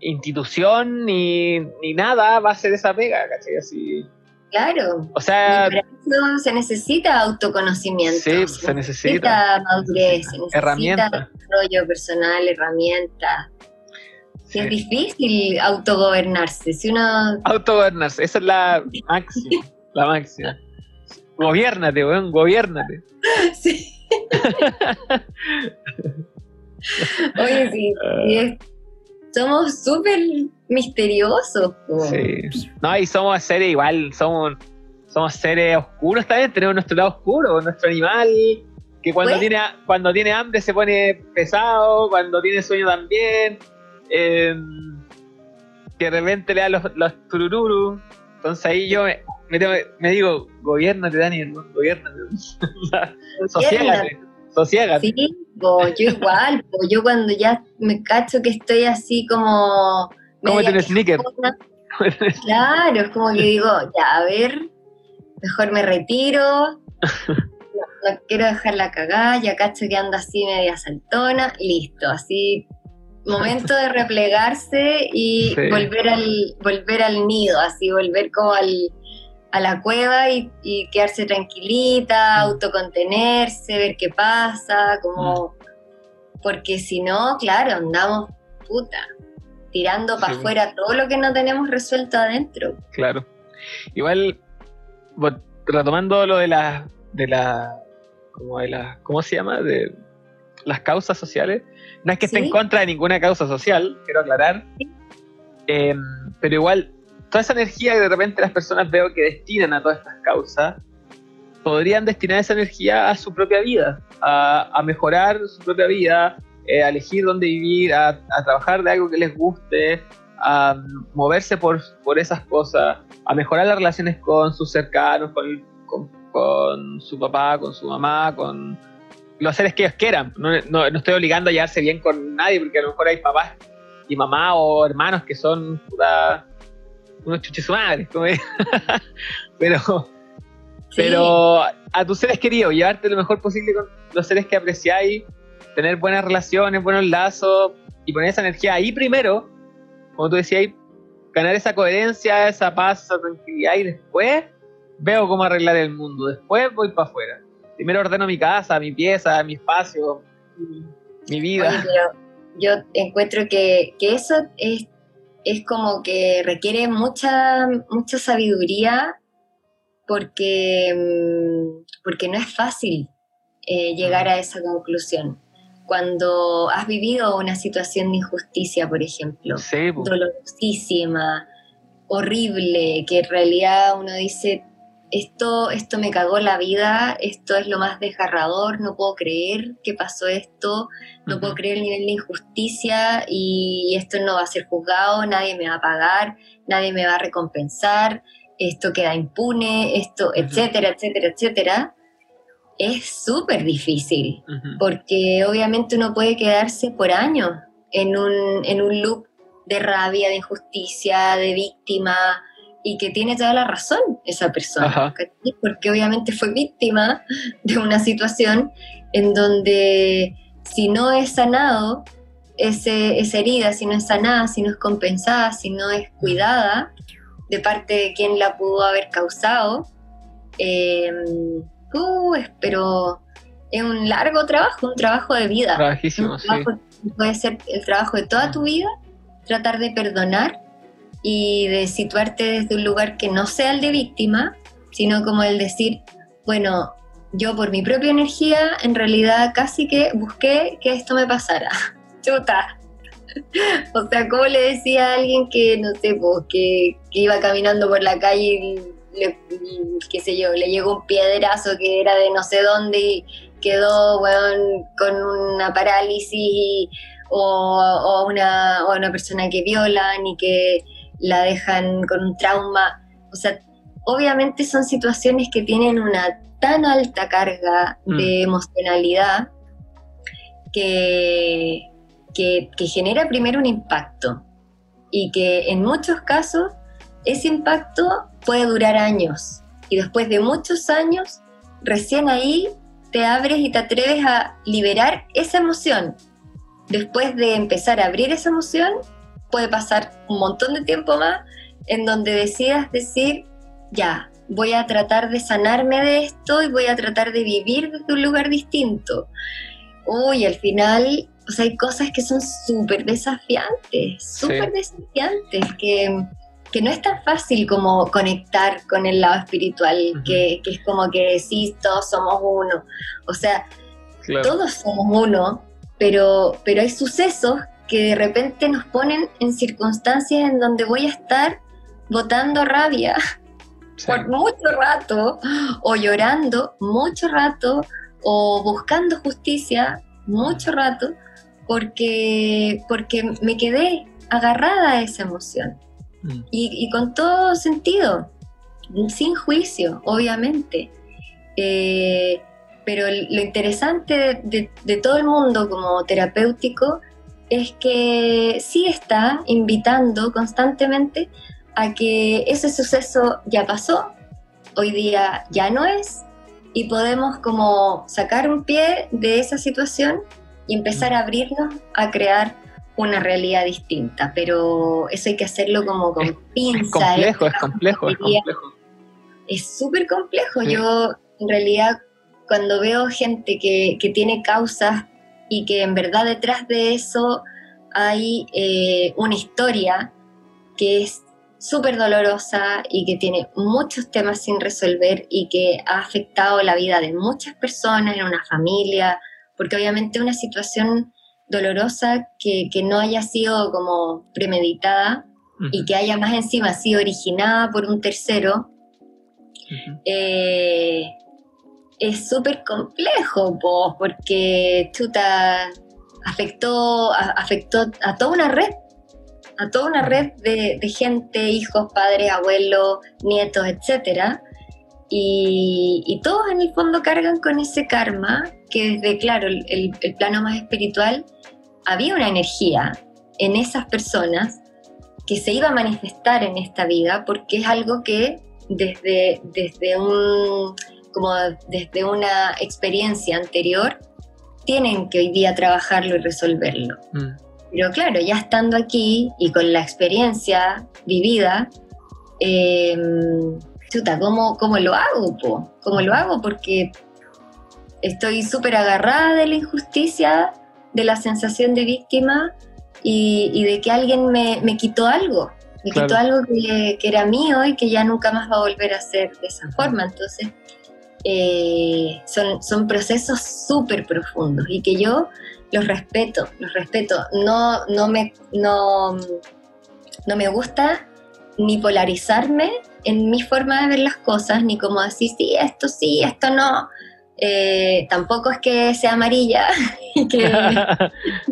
institución ni, ni, nada va a hacer esa pega, ¿cachai? Así. Claro. O sea, se necesita autoconocimiento. Sí, se, necesita, madurez, se necesita herramientas. desarrollo personal, herramientas. Es difícil autogobernarse. Si uno... Autogobernarse, esa es la máxima. la máxima. Gobiernate, weón, gobiernate. Sí. Oye, sí, ah. somos súper misteriosos. Sí. No, y somos seres igual, somos, somos seres oscuros también, tenemos nuestro lado oscuro, nuestro animal, que cuando, pues- tiene, cuando tiene hambre se pone pesado, cuando tiene sueño también, em, que de repente le da los, los turururu. Entonces ahí yo me, me, digo, gobiernate, Daniel, ¿no? gobiernate. Sosiégate. Sosiégate. Sí, yo igual, yo cuando ya me cacho que estoy así como... ¿Cómo tienes sneaker? Claro, es como que digo, ya, a ver, mejor me retiro, no, quiero dejar la cagada, ya cacho que anda así media saltona, listo, así, momento de replegarse y volver, al, volver al nido, así, volver como al, a la cueva y, quedarse tranquilita, mm. autocontenerse, ver qué pasa, como... Mm. Porque si no, claro, andamos puta, tirando para afuera todo lo que no tenemos resuelto adentro. Claro. Igual, retomando lo de la, de la, como de la, ¿cómo se llama? De las causas sociales. No es que esté en contra de ninguna causa social, quiero aclarar. Em, pero igual toda esa energía que de repente las personas veo que destinan a todas estas causas, podrían destinar esa energía a su propia vida, a, mejorar su propia vida, eh, a elegir dónde vivir, a, trabajar de algo que les guste, a moverse por, por esas cosas, a mejorar las relaciones con sus cercanos, con, con, su papá, con su mamá, con los seres que ellos quieran. No, no, estoy obligando a llevarse bien con nadie, porque a lo mejor hay papás y mamá o hermanos que son puta, unos chuches madres, pero, pero a tus seres queridos, llevarte lo mejor posible con los seres que apreciáis, tener buenas relaciones, buenos lazos y poner esa energía ahí primero, como tú decías, ganar esa coherencia, esa paz, esa tranquilidad y después veo cómo arreglar el mundo, después voy para afuera. Primero ordeno mi casa, mi pieza, mi espacio, mi vida. yo encuentro que, que eso es es como que requiere mucha, mucha sabiduría porque, mm, porque no es fácil eh, llegar a esa conclusión. Cuando has vivido una situación de injusticia, por ejemplo, dolorosísima, horrible, que en realidad uno dice, esto, esto me cagó la vida, esto es lo más desgarrador, no puedo creer que pasó esto, no puedo creer el nivel de injusticia y esto no va a ser juzgado, nadie me va a pagar, nadie me va a recompensar, esto queda impune, esto, etcétera, etcétera, etcétera. Es súper difícil, porque obviamente uno puede quedarse por años en un, en un loop de rabia, de injusticia, de víctima, y que tiene toda la razón esa persona, porque obviamente fue víctima de una situación en donde si no es sanado ese, esa herida, si no es sanada, si no es compensada, si no es cuidada de parte de quien la pudo haber causado, eh, pero es un largo trabajo, un trabajo de vida. Puede ser el trabajo de toda tu vida, tratar de perdonar y de situarte desde un lugar que no sea el de víctima, sino como el decir, bueno, yo por mi propia energía en realidad casi que busqué que esto me pasara. Chuta. O sea, como le decía a alguien que, no sé, pues, que, iba caminando por la calle y, le, qué sé yo, le llegó un piedrazo que era de no sé dónde y quedó, con una parálisis o, una, o una persona que violan y que la dejan con un trauma. O sea, obviamente son situaciones que tienen una tan alta carga mm. de emocionalidad que, que, genera primero un impacto y que en muchos casos ese impacto puede durar años y después de muchos años recién ahí te abres y te atreves a liberar esa emoción. Después de empezar a abrir esa emoción, puede pasar un montón de tiempo más en donde decidas decir, ya, voy a tratar de sanarme de esto y voy a tratar de vivir desde un lugar distinto. Uy, al final, o sea, hay cosas que son súper desafiantes, súper desafiantes, que, que, no es tan fácil como conectar con el lado espiritual, que, que, es como que sí, todos somos uno. O sea, todos somos uno, pero, pero hay sucesos que de repente nos ponen en circunstancias en donde voy a estar botando rabia por mucho rato, o llorando mucho rato, o buscando justicia mucho rato, porque, porque me quedé agarrada a esa emoción. Mm. Y, con todo sentido, sin juicio, obviamente. Eh, pero lo interesante de, todo el mundo como terapéutico es que sí está invitando constantemente a que ese suceso ya pasó, hoy día ya no es, y podemos como sacar un pie de esa situación y empezar a abrirnos a crear una realidad distinta, pero eso hay que hacerlo como con pinzas. Es complejo, es complejo, es complejo. Es súper complejo. Yo, en realidad, cuando veo gente que, que, tiene causas y que en verdad detrás de eso hay eh, una historia que es súper dolorosa y que tiene muchos temas sin resolver y que ha afectado la vida de muchas personas en una familia, porque obviamente una situación dolorosa que, no haya sido como premeditada y que haya más encima sido originada por un tercero, eh, es súper complejo, porque chuta, afectó, afectó a toda una red a toda una red de, gente, hijos, padres, abuelos, nietos, etc. Y, todos en el fondo cargan con ese karma que desde, claro, el, plano más espiritual, había una energía en esas personas que se iba a manifestar en esta vida porque es algo que desde, desde, un, como desde una experiencia anterior tienen que hoy día trabajarlo y resolverlo. Mm. Pero claro, ya estando aquí y con la experiencia vivida, eh, chuta, ¿cómo, ¿cómo, lo hago? Po? ¿Cómo lo hago? Porque estoy súper agarrada de la injusticia, de la sensación de víctima y, de que alguien me, me, quitó algo. Me quitó algo que, que, era mío y que ya nunca más va a volver a ser de esa forma. Entonces, eh, son, son procesos súper profundos y que yo los respeto, los respeto. No, no, me, no, no me gusta ni polarizarme en mi forma de ver las cosas, ni como decir, sí, esto sí, esto no. Eh, tampoco es que sea amarilla y que en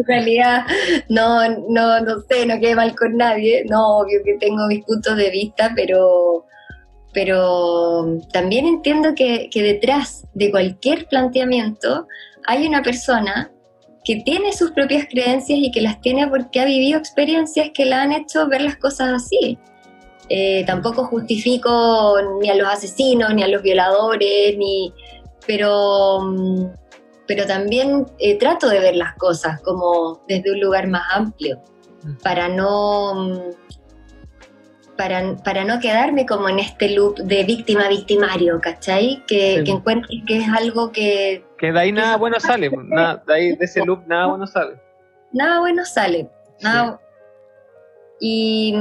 realidad no, no, no sé, no quede mal con nadie. No, obvio que tengo mis puntos de vista, pero, pero también entiendo que, que detrás de cualquier planteamiento hay una persona que tiene sus propias creencias y que las tiene porque ha vivido experiencias que la han hecho ver las cosas así. Eh, tampoco justifico ni a los asesinos, ni a los violadores, ni, pero, mm, pero también eh, trato de ver las cosas como desde un lugar más amplio, mm. para no mm, para, no quedarme como en este loop de víctima-victimario, ¿cachai? Que, que encuentre que es algo que... Que de ahí nada bueno sale, nada, de, ahí, de ese loop nada bueno sale. Nada bueno sale. Nada, y,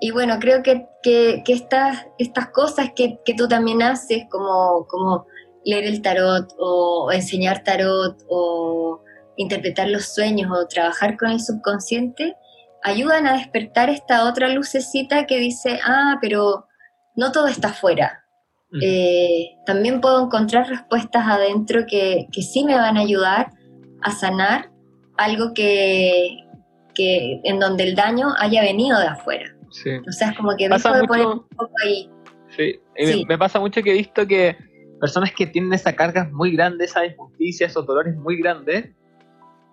y bueno, creo que, que, estas, estas cosas que, que, tú también haces, como, como leer el tarot o enseñar tarot o interpretar los sueños o trabajar con el subconsciente, ayudan a despertar esta otra lucecita que dice, ah, pero no todo está afuera. Eh, también puedo encontrar respuestas adentro que, que, sí me van a ayudar a sanar algo que, que en donde el daño haya venido de afuera. Sí. O sea, es como que dejo de poner un poco ahí. Sí, Me, me, pasa mucho que he visto que personas que tienen esas cargas muy grandes, esas injusticias o dolores muy grandes,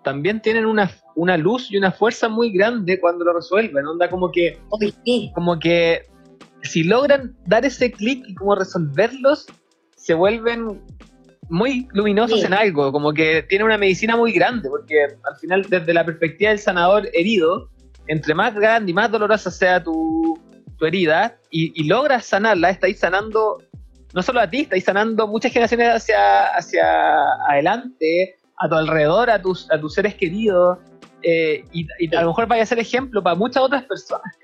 también tienen una, una luz y una fuerza muy grande cuando lo resuelven. Onda como que, como que si logran dar ese clic y como resolverlos, se vuelven muy luminosos en algo, como que tienen una medicina muy grande, porque al final desde la perspectiva del sanador herido, entre más grande y más dolorosa sea tu, tu herida, y, logras sanarla, estáis sanando no solo a ti, estáis sanando muchas generaciones hacia, hacia adelante, a tu alrededor, a tus, a tus seres queridos, eh, y, a lo mejor vaya a ser ejemplo para muchas otras personas.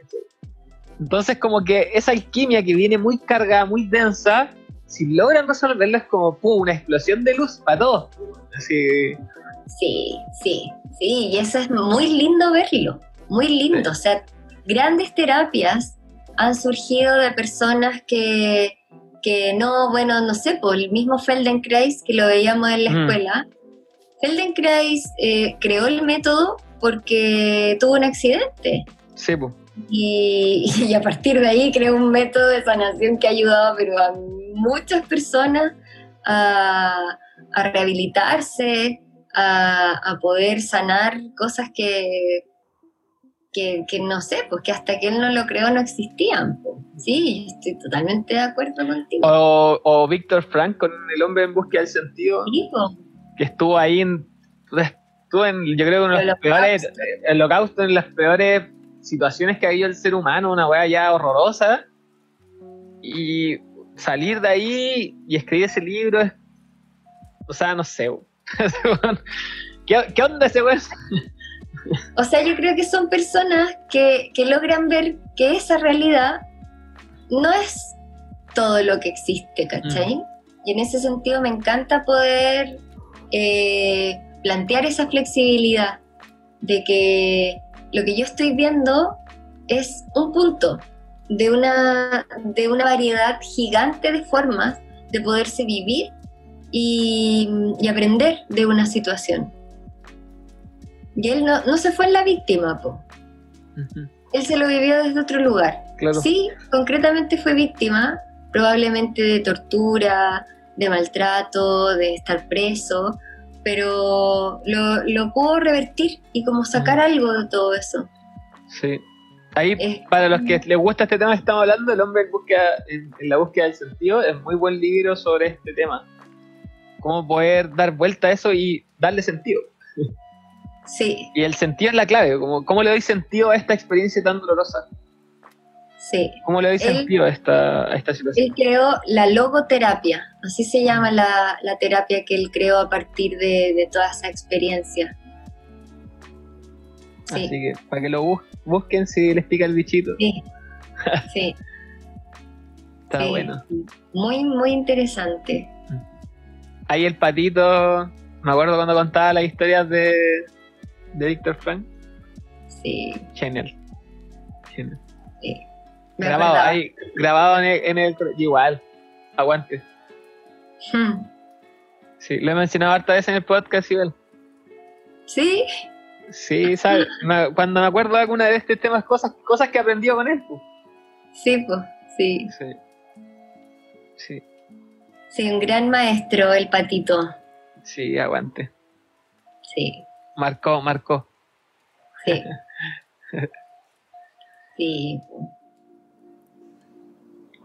Entonces, como que esa alquimia que viene muy cargada, muy densa, si logran resolverla es como una explosión de luz para todos. Sí, sí, sí, y eso es muy lindo verlo, muy lindo. O sea, grandes terapias han surgido de personas que, que no, bueno, no sé, por el mismo Feldenkrais que lo veíamos en la escuela. Feldenkrais eh, creó el método porque tuvo un accidente. Sí, pues. Y, a partir de ahí creó un método de sanación que ha ayudado pero a muchas personas a, rehabilitarse, a, poder sanar cosas que, que, no sé, pues que hasta que él no lo creó no existían. Sí, estoy totalmente de acuerdo contigo. O, o Víctor Frank con El hombre en búsqueda del sentido, que estuvo ahí en, estuvo en, yo creo que en los peores, el holocausto en las peores situaciones que ha habido el ser humano, una weá ya horrorosa, y salir de ahí y escribir ese libro es, o sea, no sé, ¿Qué, onda ese weón? O sea, yo creo que son personas que, logran ver que esa realidad no es todo lo que existe, ¿cachai? Mm. Y en ese sentido me encanta poder eh, plantear esa flexibilidad de que lo que yo estoy viendo es un punto de una, de una variedad gigante de formas de poderse vivir y, aprender de una situación. Y él no, se fue en la víctima, po. Él se lo vivió desde otro lugar. Sí, concretamente fue víctima, probablemente de tortura, de maltrato, de estar preso, pero lo, lo pudo revertir y como sacar algo de todo eso. Sí. Ahí, para los que les gusta este tema que estamos hablando, El hombre en, en, la búsqueda del sentido, es muy buen libro sobre este tema. Cómo poder dar vuelta a eso y darle sentido. Sí. Y el sentido es la clave, como, ¿cómo le doy sentido a esta experiencia tan dolorosa? Sí. ¿Cómo le doy sentido a esta, esta situación? Él creó la logoterapia, así se llama la, terapia que él creó a partir de, toda esa experiencia. Sí. Así que para que lo busquen si les pica el bichito. Sí. sí. Está bueno. Muy, muy interesante. Ahí el patito, me acuerdo cuando contaba las historias de, de Víctor Frank. Sí. Genial. Genial. Sí grabado ahí, grabado en el, igual, aguante. Hmm. Sí, lo he mencionado harta vez en el podcast igual. ¿Sí? Sí, ¿sabes? Cuando me acuerdo de alguna de estos temas, cosas, cosas que aprendió con él. Pues. Sí, pues, sí. Sí. Sí. Sí, un gran maestro, el patito. Sí, aguante. Sí. Marcó, marcó. Sí. sí.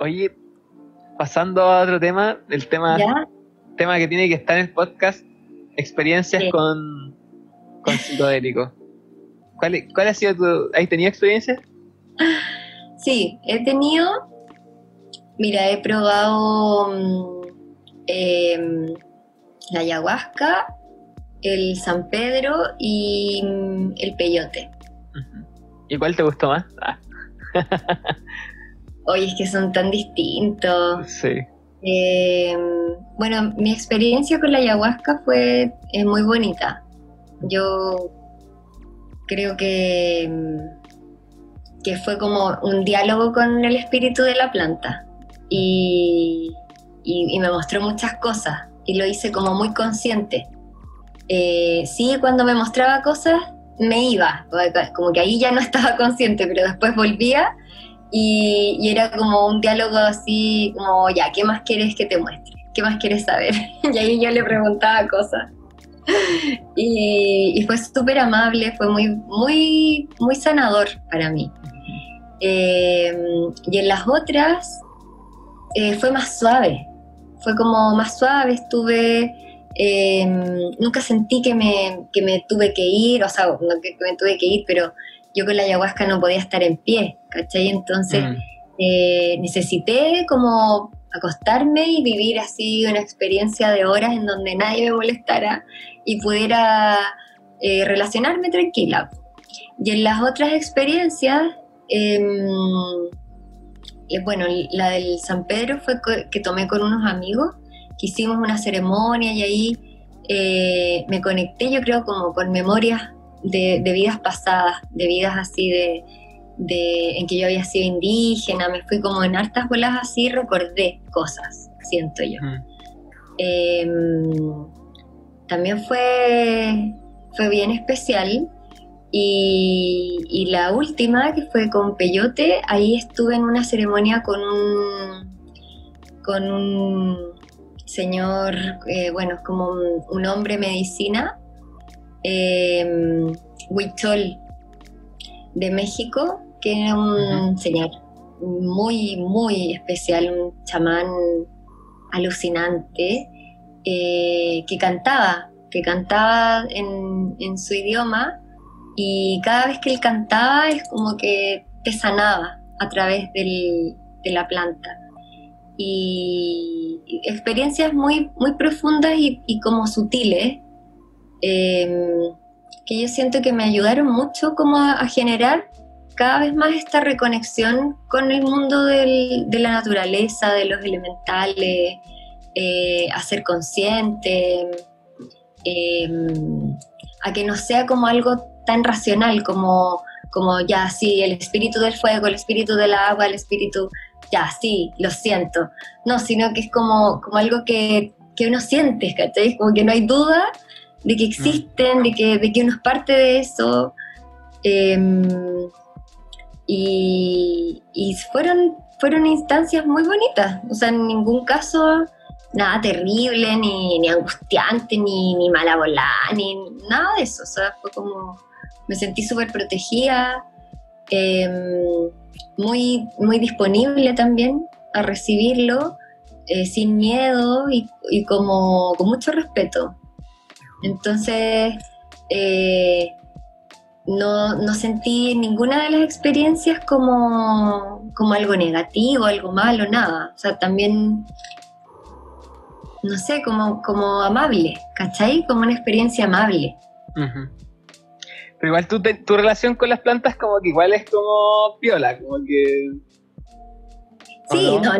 Oye, pasando a otro tema, el tema, tema que tiene que estar en el podcast, experiencias con, con psicodélico. ¿Cuál, ¿Cuál ha sido tu... ¿Has tenido experiencias? Sí, he tenido... Mira, he probado em, la ayahuasca, el San Pedro y mm, el peyote. ¿Y cuál te gustó más? Ah. Oye, es que son tan distintos. Sí. Eh, bueno, mi experiencia con la ayahuasca fue muy bonita. Yo creo que, que fue como un diálogo con el espíritu de la planta y, me mostró muchas cosas y lo hice como muy consciente. Eh, sí, cuando me mostraba cosas me iba, como que ahí ya no estaba consciente, pero después volvía y, era como un diálogo así, como, ya, ¿qué más quieres que te muestre? ¿Qué más quieres saber? y ahí yo le preguntaba cosas. y, fue súper amable, fue muy, muy, muy sanador para mí. Em, y en las otras eh, fue más suave, fue como más suave, estuve, em, nunca sentí que me, que me tuve que ir, o sea, no que me tuve que ir, pero yo con la ayahuasca no podía estar en pie, ¿cachai? Entonces, mm. eh, necesité como acostarme y vivir así una experiencia de horas en donde nadie me molestara y pudiera eh, relacionarme tranquila. Y en las otras experiencias, em, eh, bueno, la del San Pedro fue que tomé con unos amigos, que hicimos una ceremonia y ahí eh, me conecté, yo creo, como con memorias de, vidas pasadas, de vidas así de, en que yo había sido indígena, me fui como en hartas bolas así, recordé cosas, siento yo. Em, también fue, fue bien especial. Y, la última, que fue con Peyote, ahí estuve en una ceremonia con un, con un señor, eh, bueno, como un, hombre medicina, eh, Huichol, de México, que era un señor muy, muy especial, un chamán alucinante, eh, que cantaba, que cantaba en, su idioma y cada vez que él cantaba es como que te sanaba a través de la planta. Y, experiencias muy, muy profundas y, como sutiles, em, que yo siento que me ayudaron mucho como a, generar cada vez más esta reconexión con el mundo de la naturaleza, de los elementales, eh, a ser consciente, em, a que no sea como algo tan racional como, como ya, sí, el espíritu del fuego, el espíritu del agua, el espíritu, ya, sí, lo siento. No, sino que es como, como algo que, que uno siente, ¿cachai? Como que no hay duda de que existen, de que, de que uno es parte de eso. Em, y, y fueron, fueron instancias muy bonitas. O sea, en ningún caso nada terrible, ni, ni angustiante, ni, ni mala volada, ni nada de eso. O sea, fue como me sentí súper protegida, em, muy, muy disponible también a recibirlo, eh, sin miedo y, como con mucho respeto. Entonces, eh, no, no, sentí ninguna de las experiencias como, como algo negativo, algo malo, nada. O sea, también, no sé, como, como amable, ¿cachai? Como una experiencia amable. Pero igual tu, tu relación con las plantas como que igual es como piola, como que... Sí, no?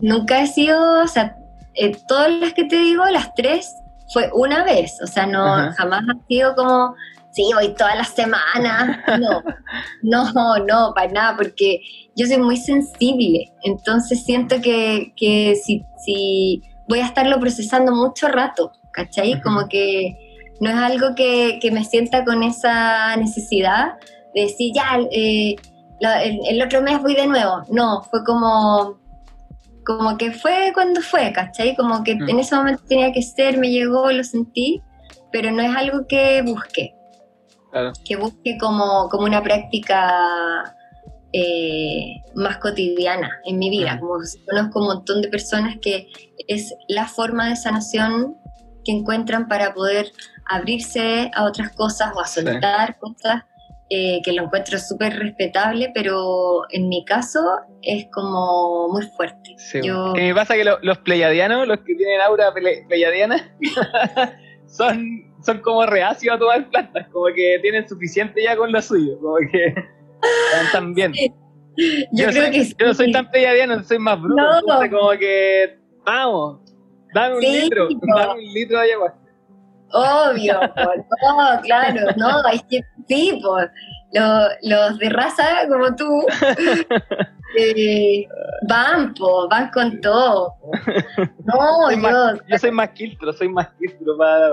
nunca he sido, o sea, eh, todas las que te digo, las tres, fue una vez, o sea, no, jamás ha sido como, sí, voy todas las semanas, no, no, no, para nada, porque yo soy muy sensible, entonces siento que, que si, si voy a estarlo procesando mucho rato, ¿cachai? Como que no es algo que, me sienta con esa necesidad de decir, ya, eh, el, otro mes voy de nuevo. No, fue como, como que fue cuando fue, ¿cachai? Como que mm. en ese momento tenía que ser, me llegó, lo sentí, pero no es algo que busque. Que busque como, como una práctica eh, más cotidiana en mi vida. Mm. Como conozco un montón de personas que es la forma de sanación que encuentran para poder abrirse a otras cosas o a soltar cosas, eh, que lo encuentro súper respetable, pero en mi caso es como muy fuerte. Yo... me pasa que los pleyadianos, los que tienen aura pleyadiana, son, son como reacios a tomar plantas, como que tienen suficiente ya con lo suyo, como que están bien. Yo, creo que yo no soy tan pleyadiano, soy más bruto, entonces como que vamos, dame un litro, dame un litro de agua. Obvio, no, claro, no, hay que, sí, los, de raza como tú eh, van, van con todo. No, yo, yo soy más quiltro, soy más quiltro para...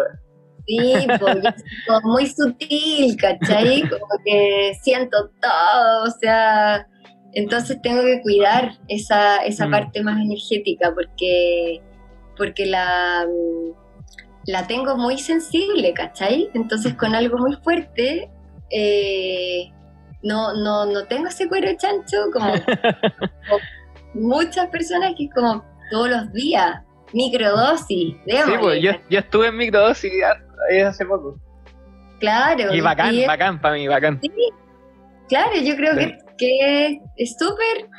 Sí, pues, como muy sutil, ¿cachai? Como que siento todo, o sea, entonces tengo que cuidar esa, esa mm. parte más energética porque, porque la la tengo muy sensible, ¿cachai? Entonces con algo muy fuerte, eh, no, no, no tengo ese cuero chancho como, muchas personas que es como todos los días, microdosis. Sí, pues yo, yo, estuve en microdosis hace poco. Claro. Y bacán, bacán para mí, bacán. Sí, claro, yo creo que, que es súper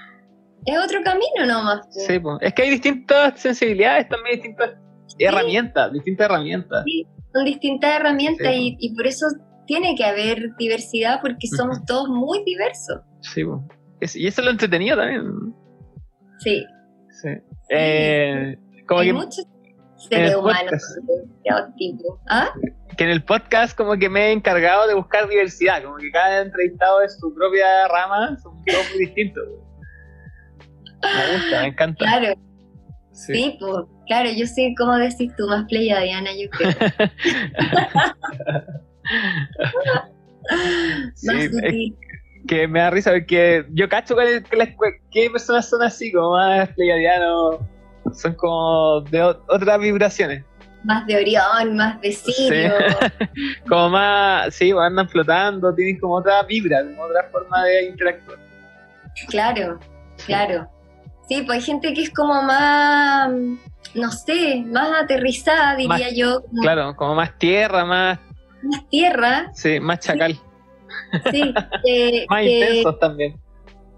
es otro camino nomás. Sí, pues. es que hay distintas sensibilidades también, distintas herramientas, distintas herramientas. Sí, son distintas herramientas y, y, por eso tiene que haber diversidad porque somos todos muy diversos. Sí, pues. y eso es lo entretenido también. Sí. Sí. Eh, como hay que muchos seres humanos tipo. ¿Ah? Que en el podcast como que me he encargado de buscar diversidad, como que cada entrevistado es su propia rama, son todos muy distintos. Me gusta, me encanta. Claro. Sí, pues, claro, yo soy, como decís tú, más Diana, yo creo. más sutil. que me da risa porque yo cacho que, que, personas son así, como más pleiadianos, son como de otras vibraciones. Más de Orión, más de Sirio. como más, sí, andan flotando, tienen como otra vibra, como otra forma de interactuar. Claro, claro. Sí, pues hay gente que es como más, no sé, más aterrizada, diría yo. claro, como más tierra, más... Más tierra. Sí, más chacal. Sí. más intensos también.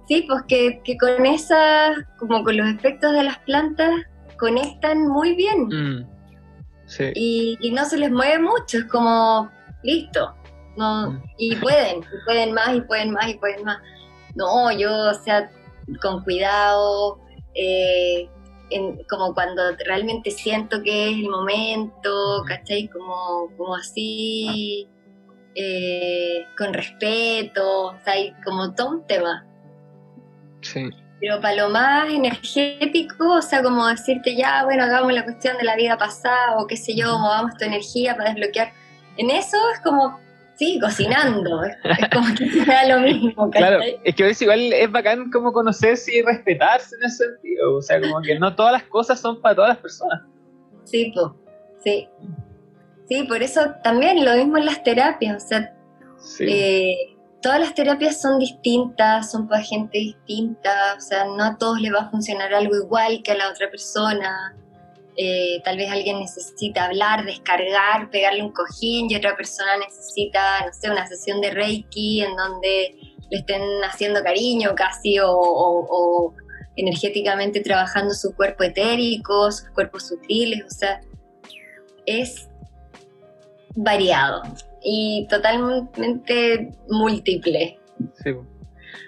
Sí, pues que, con esas, como con los efectos de las plantas, conectan muy bien. Mm, sí. y, no se les mueve mucho, es como, listo. No, mm. y pueden, y pueden más, y pueden más, y pueden más. No, yo, o sea, con cuidado, eh, como cuando realmente siento que es el momento, ¿cachai? Como, como así, eh, con respeto, o sea, hay como todo un tema. Sí. Pero para lo más energético, o sea, como decirte ya, bueno, hagamos la cuestión de la vida pasada o qué sé yo, movamos tu energía para desbloquear. En eso es como Sí, cocinando. Es, como que sea lo mismo. Claro, es que es igual es bacán como conocerse y respetarse en ese sentido. O sea, como que no todas las cosas son para todas las personas. Sí, pues, sí. Sí, por eso también lo mismo en las terapias. O sea, eh, todas las terapias son distintas, son para gente distinta. O sea, no a todos les va a funcionar algo igual que a la otra persona. Eh, tal vez alguien necesita hablar, descargar, pegarle un cojín y otra persona necesita, no sé, una sesión de Reiki en donde le estén haciendo cariño casi o, energéticamente trabajando su cuerpo etérico, sus cuerpos sutiles, o sea, es variado y totalmente múltiple. Sí.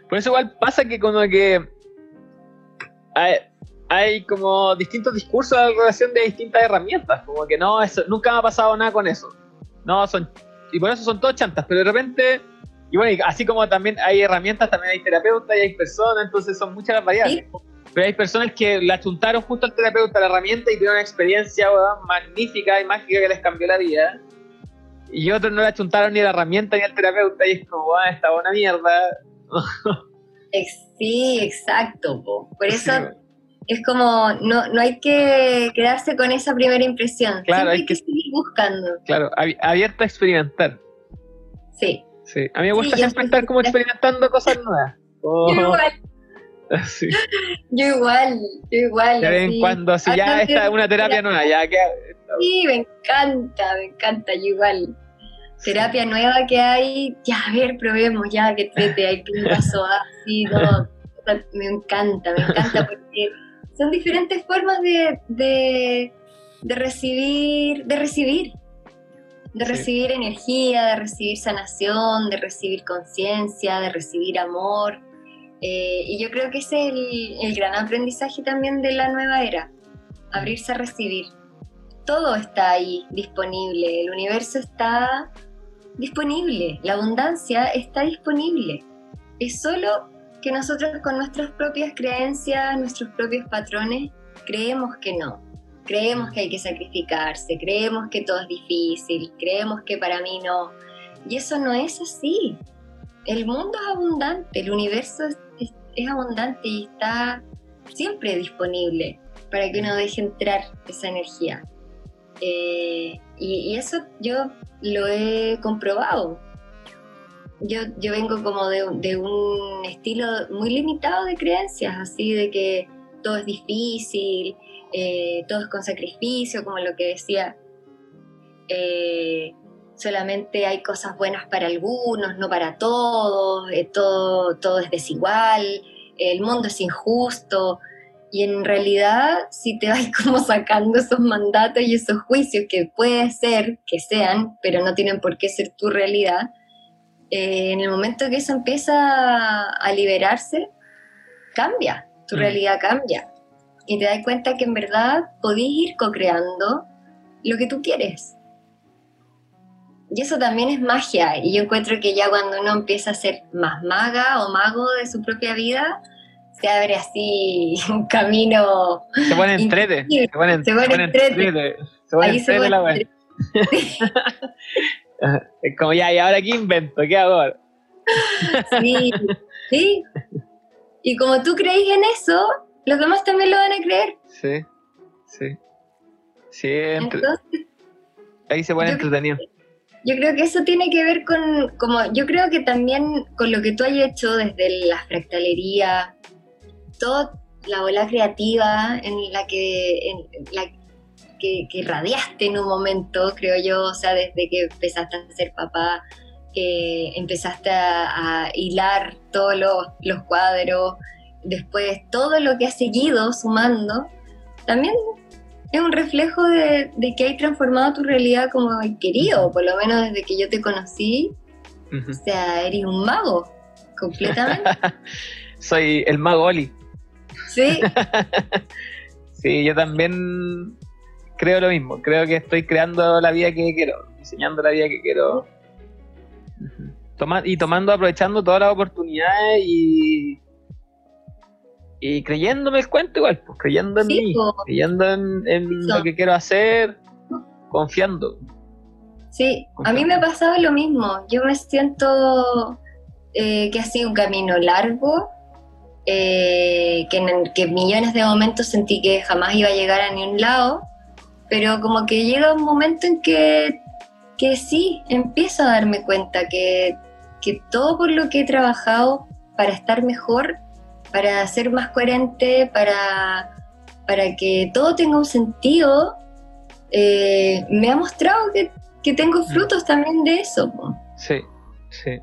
Por eso igual pasa que como que hay como distintos discursos de relación de distintas herramientas, como que no, eso, nunca me ha pasado nada con eso. No, son, y por eso son todos chantas, pero de repente, y bueno, así como también hay herramientas, también hay terapeutas y hay personas, entonces son muchas las variables. Pero hay personas que la chuntaron justo al terapeuta la herramienta y tuvieron una experiencia magnífica y mágica que les cambió la vida. Y otros no la chuntaron ni la herramienta ni al terapeuta y es como, ah, esta buena mierda. Sí, exacto. Por eso es como, no, no hay que quedarse con esa primera impresión. Claro, hay que, seguir buscando. Claro, abierto a experimentar. Sí. Sí, a mí me gusta siempre estar como experimentando cosas nuevas. Yo igual. Sí. Yo igual, yo igual. Ya ven cuando así ya está una terapia nueva, ya que... Sí, me encanta, me encanta, yo igual. Terapia nueva que hay, ya a ver, probemos, ya que te hay un paso así, no, me encanta, me encanta porque son diferentes formas de, recibir, de recibir, de recibir energía, de recibir sanación, de recibir conciencia, de recibir amor. Eh, y yo creo que ese es el, gran aprendizaje también de la nueva era, abrirse a recibir. Todo está ahí disponible, el universo está disponible, la abundancia está disponible. Es solo que nosotros con nuestras propias creencias, nuestros propios patrones, creemos que no. Creemos que hay que sacrificarse, creemos que todo es difícil, creemos que para mí no. Y eso no es así. El mundo es abundante, el universo es, abundante y está siempre disponible para que uno deje entrar esa energía. Eh, y, eso yo lo he comprobado yo, yo vengo como de, un estilo muy limitado de creencias, así de que todo es difícil, eh, todo es con sacrificio, como lo que decía, eh, solamente hay cosas buenas para algunos, no para todos, eh, todo, todo es desigual, el mundo es injusto. Y en realidad, si te vas como sacando esos mandatos y esos juicios que puede ser que sean, pero no tienen por qué ser tu realidad, eh, en el momento que eso empieza a liberarse, cambia, tu mm. realidad cambia. Y te das cuenta que en verdad podés ir co-creando lo que tú quieres. Y eso también es magia. Y yo encuentro que ya cuando uno empieza a ser más maga o mago de su propia vida, se abre así un camino. Se pone entrete. Se pone, se pone entrete. Se pone entrete la web. es como ya, ¿y ahora qué invento? ¿Qué hago ahora? sí, sí. Y como tú crees en eso, los demás también lo van a creer. Sí, sí. Sí, Entonces, ahí se pone entretenido. Yo creo que eso tiene que ver con, como, yo creo que también con lo que tú has hecho desde la fractalería, toda la ola creativa en la que, la, que, que, radiaste en un momento, creo yo, o sea, desde que empezaste a ser papá, que empezaste a, hilar todos los, los, cuadros, después todo lo que has seguido sumando, también es un reflejo de, que hay transformado tu realidad como querido, por lo menos desde que yo te conocí. O sea, eres un mago, completamente. Soy el mago Oli. Sí. sí, yo también creo lo mismo. Creo que estoy creando la vida que quiero, diseñando la vida que quiero. y tomando, aprovechando todas las oportunidades y y creyéndome el cuento igual, pues creyendo en mí, creyendo en, lo que quiero hacer, confiando. Sí, a mí me ha pasado lo mismo. Yo me siento eh, que ha sido un camino largo, eh, que, en que millones de momentos sentí que jamás iba a llegar a ningún lado, pero como que llega un momento en que, que sí, empiezo a darme cuenta que, que todo por lo que he trabajado para estar mejor para ser más coherente, para, para que todo tenga un sentido, eh, me ha mostrado que, tengo mm. frutos también de eso. Sí, sí.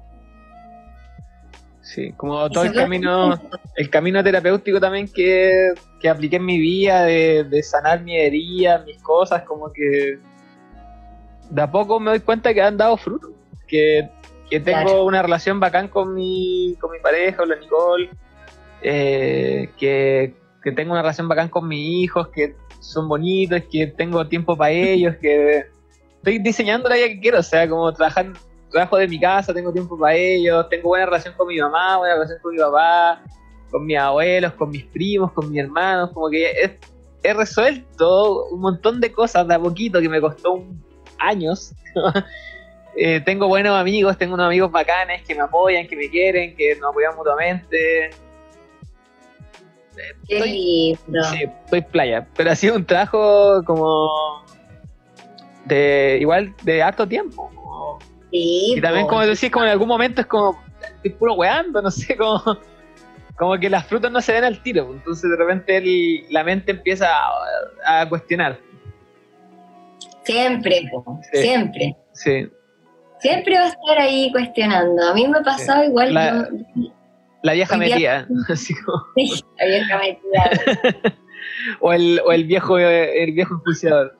Sí, como todo el camino, el camino terapéutico también que, que apliqué en mi vida, de, sanar mi herida, mis cosas, como que de a poco me doy cuenta que han dado frutos, que, tengo una relación bacán con mi, con mi pareja, la Nicole, eh, que, tengo una relación bacán con mis hijos, que son bonitos, que tengo tiempo para ellos, que estoy diseñando la vida que quiero, o sea, como trabajar, trabajo de mi casa, tengo tiempo para ellos, tengo buena relación con mi mamá, buena relación con mi papá, con mis abuelos, con mis primos, con mis hermanos, como que he, resuelto un montón de cosas de a poquito que me costó años. Eh, tengo buenos amigos, tengo unos amigos bacanes que me apoyan, que me quieren, que nos apoyan mutuamente. Qué Sí, estoy playa, pero ha sido un trabajo como de igual de harto tiempo. Y también como decís, como en algún momento es como estoy puro weando, no sé, como, como que las frutas no se ven al tiro, entonces de repente la mente empieza a, cuestionar. Siempre, siempre. Sí. Siempre va a estar ahí cuestionando. A mí me ha pasado igual. La vieja metida. Sí, la vieja metida. o, el, o el viejo el viejo enjuiciador.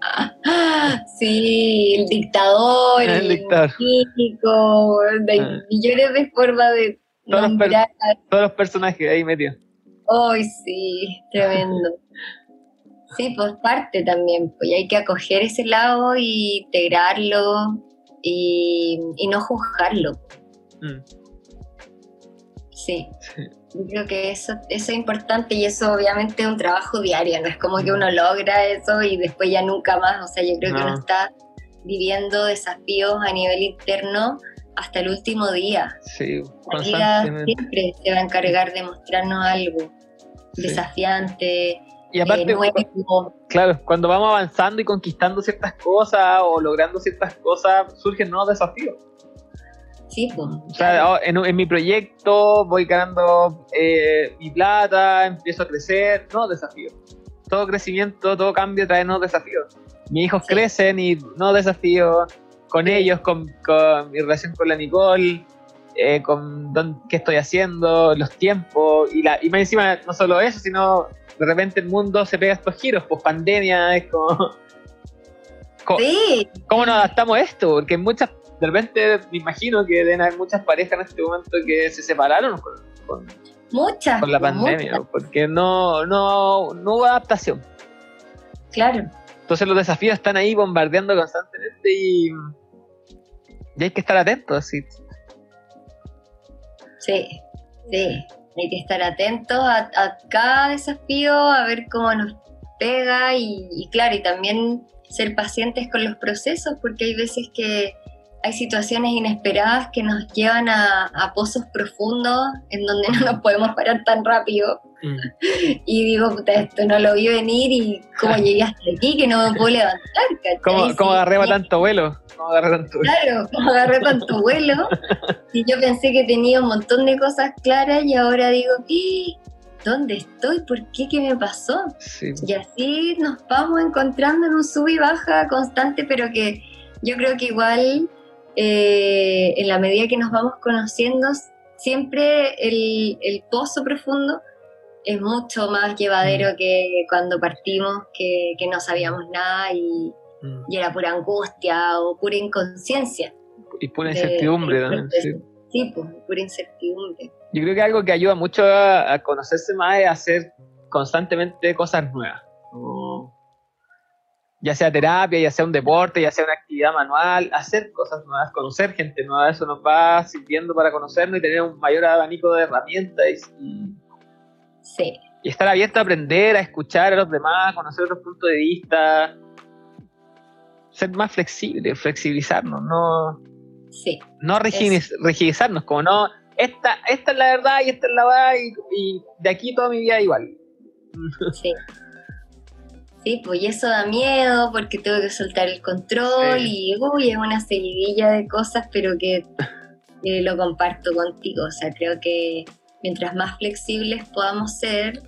sí, el dictador, el, dictador. de ah. millones de formas de todos. Los todos los personajes ahí metidos. Ay, sí, tremendo. sí, pues parte también, pues hay que acoger ese lado y integrarlo y, y no juzgarlo. Mm. Sí. creo que eso, eso es importante y eso obviamente es un trabajo diario, no es como que uno logra eso y después ya nunca más, o sea, yo creo que uno está viviendo desafíos a nivel interno hasta el último día. Sí, La vida siempre se va a encargar de mostrarnos algo desafiante. Y aparte, claro, cuando vamos avanzando y conquistando ciertas cosas o logrando ciertas cosas, surgen nuevos desafíos. Sí, pues. O sea, oh, en, mi proyecto voy ganando eh, mi plata, empiezo a crecer, no desafíos. Todo crecimiento, todo cambio trae nuevos desafíos. Mis hijos crecen y no desafíos con ellos, con, mi relación con la Nicole. eh, con qué estoy haciendo, los tiempos, y, la, y más encima no solo eso, sino de repente el mundo se pega estos giros, pues pandemia, es como... ¿Cómo, nos adaptamos a esto? Porque muchas, de repente me imagino que deben haber muchas parejas en este momento que se separaron con, muchas, con la pandemia, porque no, no, no hubo adaptación. Claro. Entonces los desafíos están ahí bombardeando constantemente y, y hay que estar atentos. ¿sí? Sí, sí. Hay que estar atentos a, cada desafío, a ver cómo nos pega y, claro, y también ser pacientes con los procesos, porque hay veces que hay situaciones inesperadas que nos llevan a, pozos profundos en donde no nos podemos parar tan rápido. Mm. Y digo, puta, esto no lo vi venir y cómo llegué hasta aquí que no me puedo levantar. ¿Cómo, ¿Cómo, agarré tanto vuelo? ¿Cómo agarré tanto vuelo? Claro, ¿cómo agarré tanto vuelo? y yo pensé que tenía un montón de cosas claras y ahora digo, ¿dónde estoy? ¿Por qué? ¿Qué me pasó? Y así nos vamos encontrando en un sub y baja constante, pero que yo creo que igual eh, en la medida que nos vamos conociendo, siempre el, el pozo profundo es mucho más llevadero mm. que cuando partimos, que, que no sabíamos nada y, mm. y, era pura angustia o pura inconsciencia. Y pura incertidumbre también. Sí. pues, pura incertidumbre. Yo creo que algo que ayuda mucho a, conocerse más es hacer constantemente cosas nuevas. Ya sea terapia, ya sea un deporte, ya sea una actividad manual, hacer cosas nuevas, conocer gente nueva, eso nos va sirviendo para conocernos y tener un mayor abanico de herramientas y, Sí. Y estar abierto a aprender, a escuchar a los demás, conocer otros puntos de vista, ser más flexible, flexibilizarnos, no, sí. no rigidizarnos, como no, esta, esta es la verdad y esta es la verdad y, de aquí toda mi vida igual. Sí. Sí, pues y eso da miedo porque tengo que soltar el control y uy, es una seguidilla de cosas, pero que lo comparto contigo. O sea, creo que mientras más flexibles podamos ser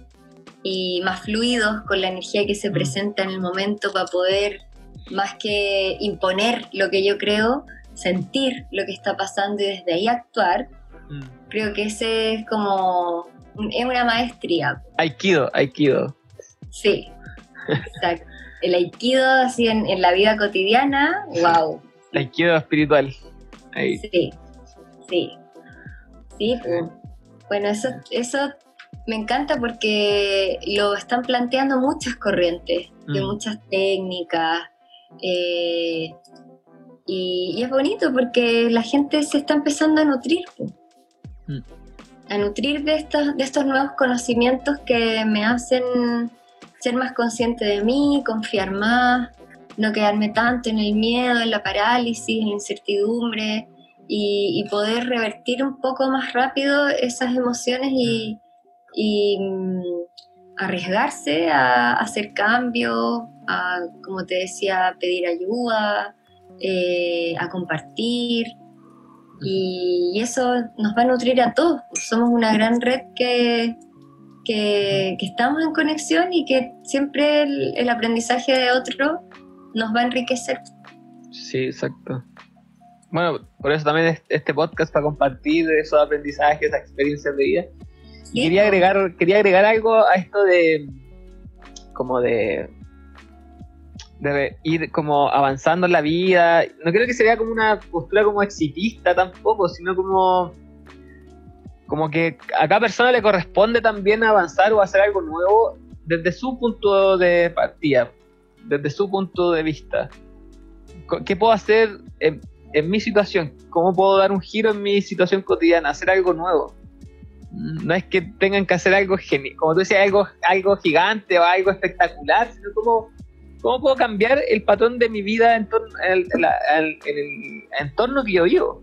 y más fluidos con la energía que se mm. presenta en el momento para poder, más que imponer lo que yo creo, sentir lo que está pasando y desde ahí actuar, mm. creo que ese es como, es una maestría. Aikido, Aikido. Sí, exacto. El Aikido así en, la vida cotidiana, wow. El Aikido espiritual. Sí, sí. Sí, pues. Bueno, eso, eso me encanta porque lo están planteando muchas corrientes, de mm. muchas técnicas. Eh, y, es bonito porque la gente se está empezando a nutrir. Mm. A nutrir de estos, de estos nuevos conocimientos que me hacen ser más consciente de mí, confiar más, no quedarme tanto en el miedo, en la parálisis, en la incertidumbre, y, poder revertir un poco más rápido esas emociones y, mm, arriesgarse a, hacer cambios, a, como te decía, pedir ayuda, eh, a compartir. Y, eso nos va a nutrir a todos. Somos una gran red que, que, estamos en conexión y que siempre el, el aprendizaje de otro nos va a enriquecer. Sí, exacto bueno, por eso también este podcast para compartir esos aprendizajes, esas experiencias de vida. Quería agregar, quería agregar algo a esto de como de, de ir como avanzando en la vida. No creo que sería como una postura como exitista tampoco, sino como como que a cada persona le corresponde también avanzar o hacer algo nuevo desde su punto de partida, desde su punto de vista. ¿Qué puedo hacer? en mi situación, cómo puedo dar un giro en mi situación cotidiana, hacer algo nuevo. No es que tengan que hacer algo genial, como tú decías, algo, algo gigante o algo espectacular, sino cómo, cómo puedo cambiar el patrón de mi vida en, torno, en, el, entorno que yo vivo.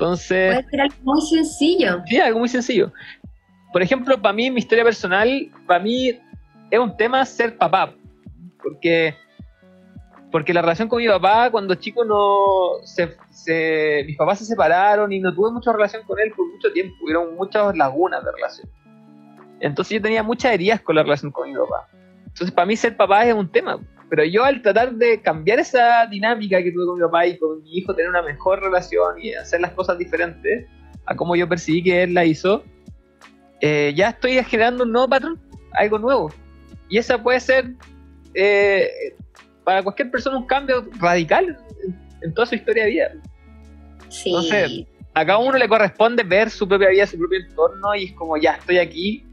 Entonces. Puede ser algo muy sencillo. Sí, algo muy sencillo. Por ejemplo, para mí, mi historia personal, para mí es un tema ser papá. Porque porque la relación con mi papá, cuando chico, no se, mis papás se separaron y no tuve mucha relación con él por mucho tiempo. Hubieron muchas lagunas de relación. Entonces yo tenía muchas heridas con la relación con mi papá. Entonces para mí ser papá es un tema. Pero yo al tratar de cambiar esa dinámica que tuve con mi papá y con mi hijo, tener una mejor relación y hacer las cosas diferentes a como yo percibí que él la hizo, eh, ya estoy generando un nuevo patrón, algo nuevo. Y esa puede ser eh, para cualquier persona un cambio radical en, toda su historia de vida. Sí. Entonces, a cada uno le corresponde ver su propia vida, su propio entorno y es como ya estoy aquí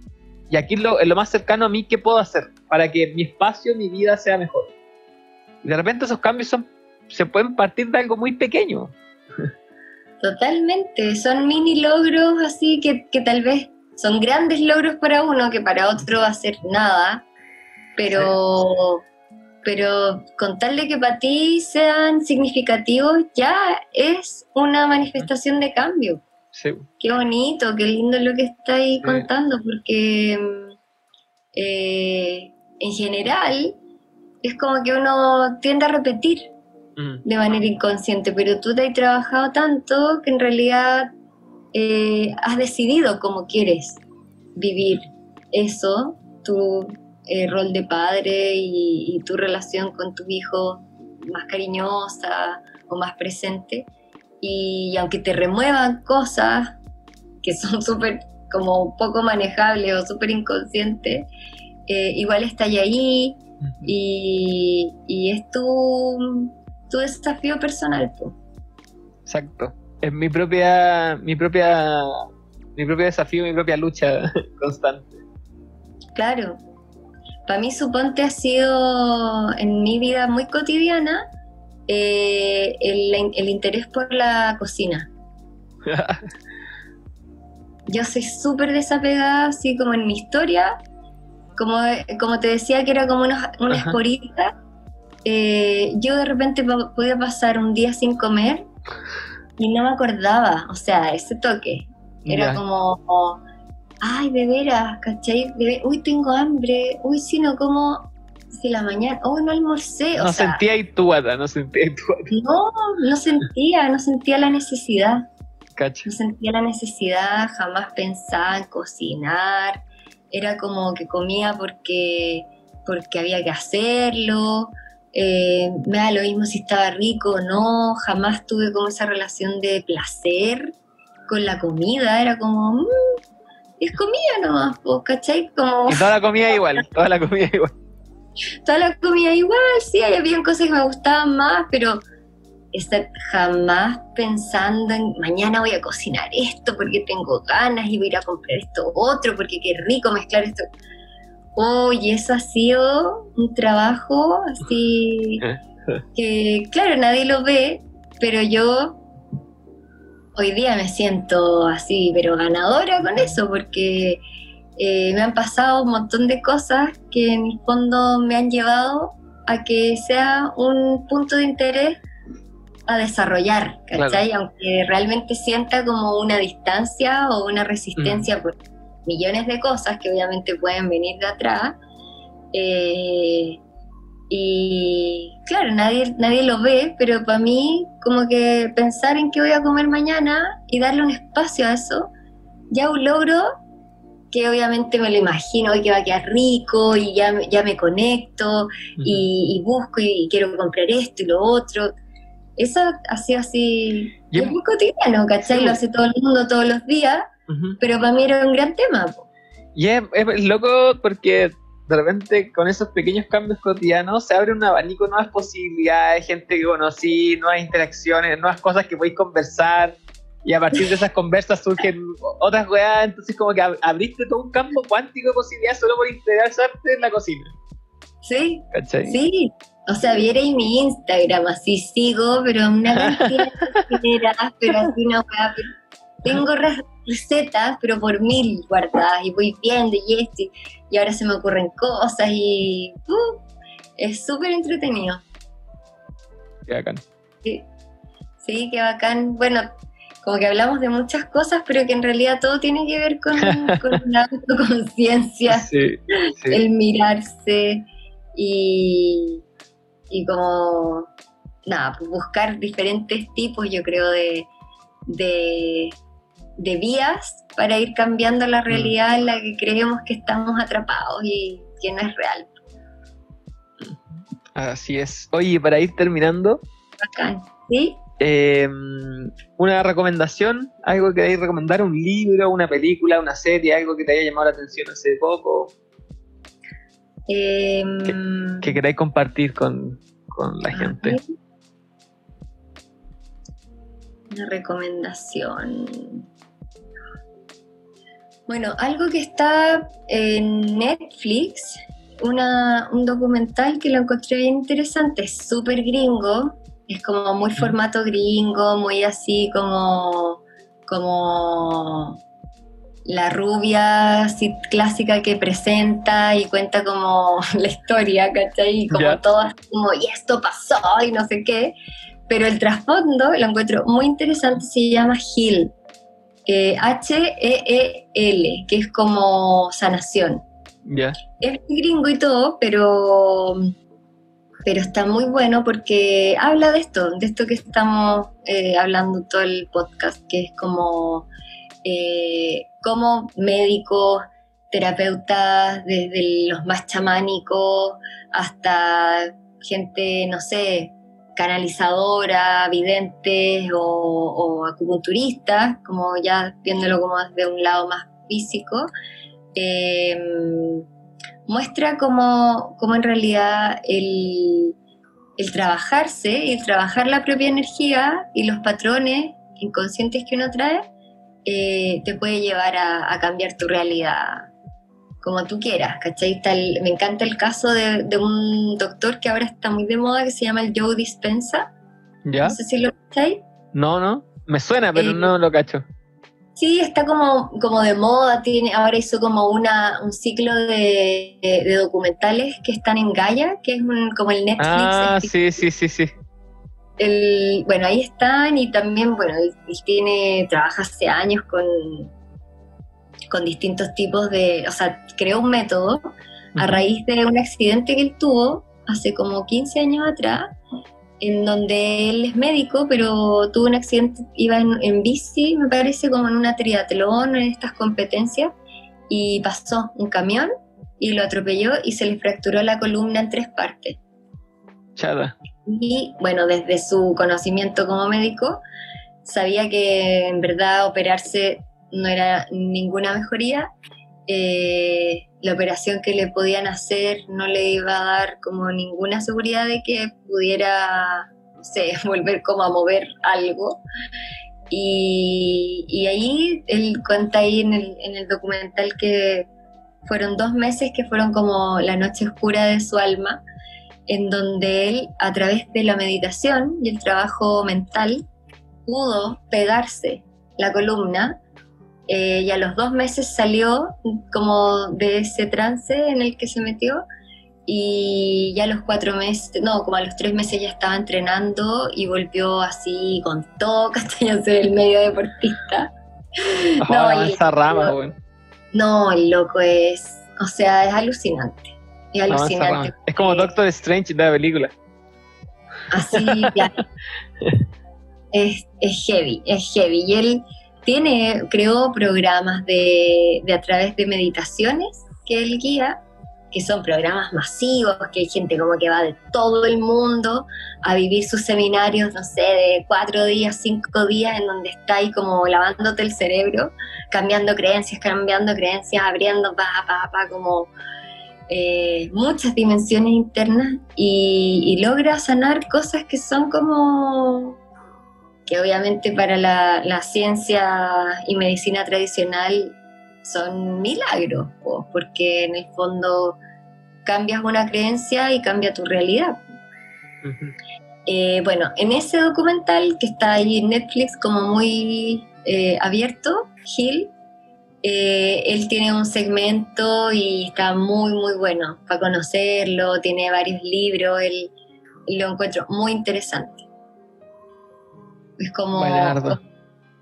y aquí es lo, más cercano a mí que puedo hacer para que mi espacio, mi vida sea mejor. Y de repente esos cambios son, se pueden partir de algo muy pequeño. Totalmente, son mini logros así que, que tal vez son grandes logros para uno que para otro va a ser nada, pero, pero contarle que para ti sean significativos ya es una manifestación de cambio. Qué bonito, qué lindo lo que estáis contando, porque eh, en general es como que uno tiende a repetir mm. de manera inconsciente, pero tú te has trabajado tanto que en realidad eh, has decidido cómo quieres vivir eso, tu eh, rol de padre y, tu relación con tu hijo más cariñosa o más presente. Y, aunque te remuevan cosas que son súper como poco manejables o súper inconscientes, eh, igual está ahí y, y, es tu, tu desafío personal. Exacto. Es mi propia, mi propia, mi propio desafío, mi propia lucha constante. Claro. Para mí, suponte, ha sido en mi vida muy cotidiana eh, el, interés por la cocina. Yo soy súper desapegada, así como en mi historia, como, como te decía que era como una, una esporita, eh, yo de repente podía pasar un día sin comer y no me acordaba, o sea, ese toque. Era como, ay, de veras, ¿cachai? uy, tengo hambre, uy, si no como si la mañana, oh, no almorcé. no sentía y tu no sentía y No, no sentía, no sentía la necesidad. No sentía la necesidad, jamás pensaba en cocinar. Era como que comía porque, porque había que hacerlo. Eh, me da lo mismo si estaba rico o no. Jamás tuve como esa relación de placer con la comida. Era como, mmm, es comida nomás, ¿cachai? Como... Y toda la comida igual, toda la comida igual toda la comida igual, sí, había cosas que me gustaban más, pero estar jamás pensando en mañana voy a cocinar esto porque tengo ganas y voy a ir a comprar esto otro porque qué rico mezclar esto. Oye, eso ha sido un trabajo así que, claro, nadie lo ve, pero yo hoy día me siento así, pero ganadora con eso porque eh, me han pasado un montón de cosas que en el fondo me han llevado a que sea un punto de interés a desarrollar, ¿cachai? Aunque realmente sienta como una distancia o una resistencia mm. por millones de cosas que obviamente pueden venir de atrás. Eh, y claro, nadie, nadie lo ve, pero para mí como que pensar en qué voy a comer mañana y darle un espacio a eso, ya un logro que obviamente me lo imagino que va a quedar rico y ya, ya me conecto y, busco y, quiero comprar esto y lo otro. Eso ha sido así, es muy cotidiano, ¿cachai? Lo hace todo el mundo todos los días, pero para mí era un gran tema. Y es, loco porque de repente con esos pequeños cambios cotidianos se abre un abanico nuevas posibilidades, gente que conocí, nuevas interacciones, nuevas cosas que podéis conversar y a partir de esas conversas surgen otras weas, entonces como que abriste todo un campo cuántico de posibilidades solo por interesarte en la cocina. Sí, sí. O sea, vierais mi Instagram, así sigo, pero una cantidad de pero así una wea. Tengo recetas, pero por mil guardadas, y voy viendo y esto, y ahora se me ocurren cosas, y uh, es súper entretenido. Qué bacán. Sí. sí, qué bacán. Bueno, como que hablamos de muchas cosas, pero que en realidad todo tiene que ver con, la autoconciencia, el mirarse y, y como, nada, pues buscar diferentes tipos, yo creo, de, de, vías para ir cambiando la mm. realidad en la que creemos que estamos atrapados y que no es real. Así es. Oye, para ir terminando, Bacán. ¿Sí? Eh, una recomendación, algo que queráis recomendar, un libro, una película, una serie, algo que te haya llamado la atención hace poco, Em, que queráis compartir con, con la gente. ver. Una recomendación. Bueno, algo que está en Netflix, una, un documental que lo encontré interesante, es súper gringo, es como muy formato gringo, muy así como, como la rubia así clásica que presenta y cuenta como la historia, ¿cachai? Y como Ya. todo así como, y esto pasó y no sé qué. Pero el trasfondo lo encuentro muy interesante, se llama HEAL, eh, H-E-E-L, que es como sanación. Ya. Es gringo y todo, pero, pero está muy bueno porque habla de esto, de esto que estamos eh, hablando todo el podcast, que es como eh, cómo médicos, terapeutas, desde los más chamánicos hasta gente, no sé, canalizadora, videntes o, acupunturistas, como ya viéndolo como desde un lado más físico, eh, muestra cómo, cómo en realidad el, el trabajarse y el trabajar la propia energía y los patrones inconscientes que uno trae eh, te puede llevar a, a cambiar tu realidad como tú quieras, ¿cachai? El- me encanta el caso de, de un doctor que ahora está muy de moda que se llama el Joe Dispensa, ¿Ya? no sé si lo cachai. No, no. Me suena, pero Eh, no lo cacho. Sí, está como, como de moda, tiene, ahora hizo como una, un ciclo de, de- de documentales que están en Gaia, que es un- como el Netflix. Ah, el- sí, sí, sí, sí. el- bueno, ahí están y también, bueno, él, tiene, trabaja hace años con, con distintos tipos de, o sea, creó un método a raíz de un accidente que él tuvo hace como 15 años atrás, en donde él es médico, pero tuvo un accidente, iba en, en bici, me parece, como en una triatlón, en estas competencias, y pasó un camión y lo atropelló y se le fracturó la columna en tres partes. Chata. Y bueno, desde su conocimiento como médico, sabía que en verdad operarse no era ninguna mejoría. Eh, la operación que le podían hacer no le iba a dar como ninguna seguridad de que pudiera, volver como a mover algo. Y, ahí él cuenta ahí el, en el documental que fueron dos meses que fueron como la noche oscura de su alma, en donde él, a través de la meditación y el trabajo mental, pudo pegarse la columna eh, y a los dos meses salió como de ese trance en el que se metió y ya a los cuatro meses, no, como a los tres meses ya estaba entrenando y volvió así con todo, castaño, ser el medio deportista. Oh, y- mansa rama, weón. No, el loco es, o sea, es alucinante. Es alucinante. Es como Doctor Strange de la película. Así, claro. es, es heavy, es heavy. Y él tiene, creó programas de, a través de meditaciones que él guía, que son programas masivos, que hay gente como que va de todo el mundo a vivir sus seminarios, no sé, de cuatro días, cinco días, en donde está ahí como lavándote el cerebro, cambiando creencias, cambiando creencias, abriendo, pa, pa, pa, como eh, muchas dimensiones internas y logra sanar cosas que son como que obviamente para la, la ciencia y medicina tradicional son milagros, po, porque en el fondo cambias una creencia y cambia tu realidad. Eh, bueno, en ese documental que está ahí en Netflix como muy eh, abierto, Gil, eh, él tiene un segmento y está muy, muy bueno para conocerlo, tiene varios libros, él, lo encuentro muy interesante. Es como...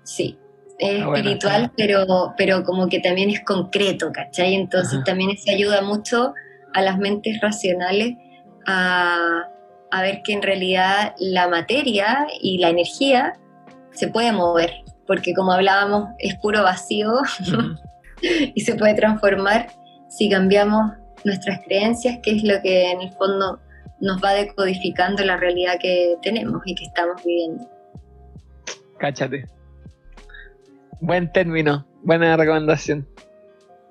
Sí, es Ah, bueno, espiritual, pero, pero como que también es concreto, ¿cachai? Entonces Ajá. también eso ayuda mucho a las mentes racionales a, a ver que en realidad la materia y la energía se puede mover, porque como hablábamos, es puro vacío y se puede transformar si cambiamos nuestras creencias, que es lo que en el fondo nos va decodificando la realidad que tenemos y que estamos viviendo. Cáchate. Buen término, buena recomendación.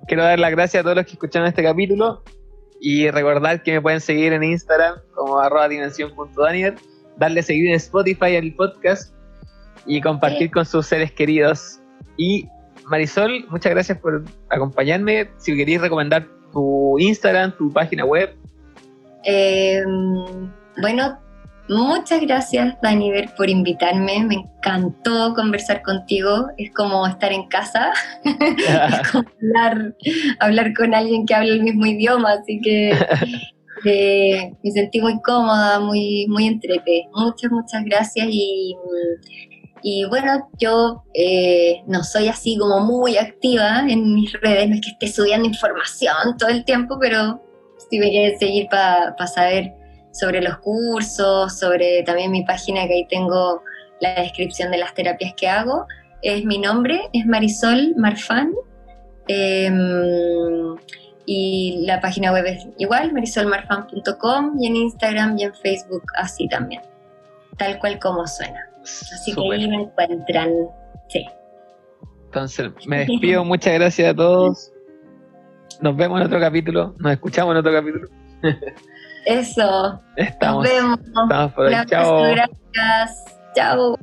Quiero dar las gracias a todos los que escucharon este capítulo y recordar que me pueden seguir en Instagram como arroba dimensión.daniel, darle seguir en Spotify al podcast y compartir con sus seres queridos. Y Marisol, muchas gracias por acompañarme. Si queréis recomendar tu Instagram, tu página web. Em, bueno, muchas gracias, Daniver, por invitarme. Me encantó conversar contigo. Es como estar en casa, es como hablar, con alguien que habla el mismo idioma, así que eh, me sentí muy cómoda, muy, muy entrete. Muchas, muchas gracias y y bueno, yo eh, no soy así como muy activa en mis redes, no es que esté subiendo información todo el tiempo, pero si me quieren seguir para saber sobre los cursos, sobre también mi página que ahí tengo la descripción de las terapias que hago. Es mi nombre, es Marisol Marfan. Em, y la página web es igual, marisolmarfan.com y en Instagram y en Facebook así también, tal cual como suena. Así que ahí me encuentran. Sí. Entonces, me despido. Muchas gracias a todos. Nos vemos en otro capítulo. Nos escuchamos en otro capítulo. Eso. Estamos. Nos vemos. Estamos por ahí. Chao. Gracias. Chao.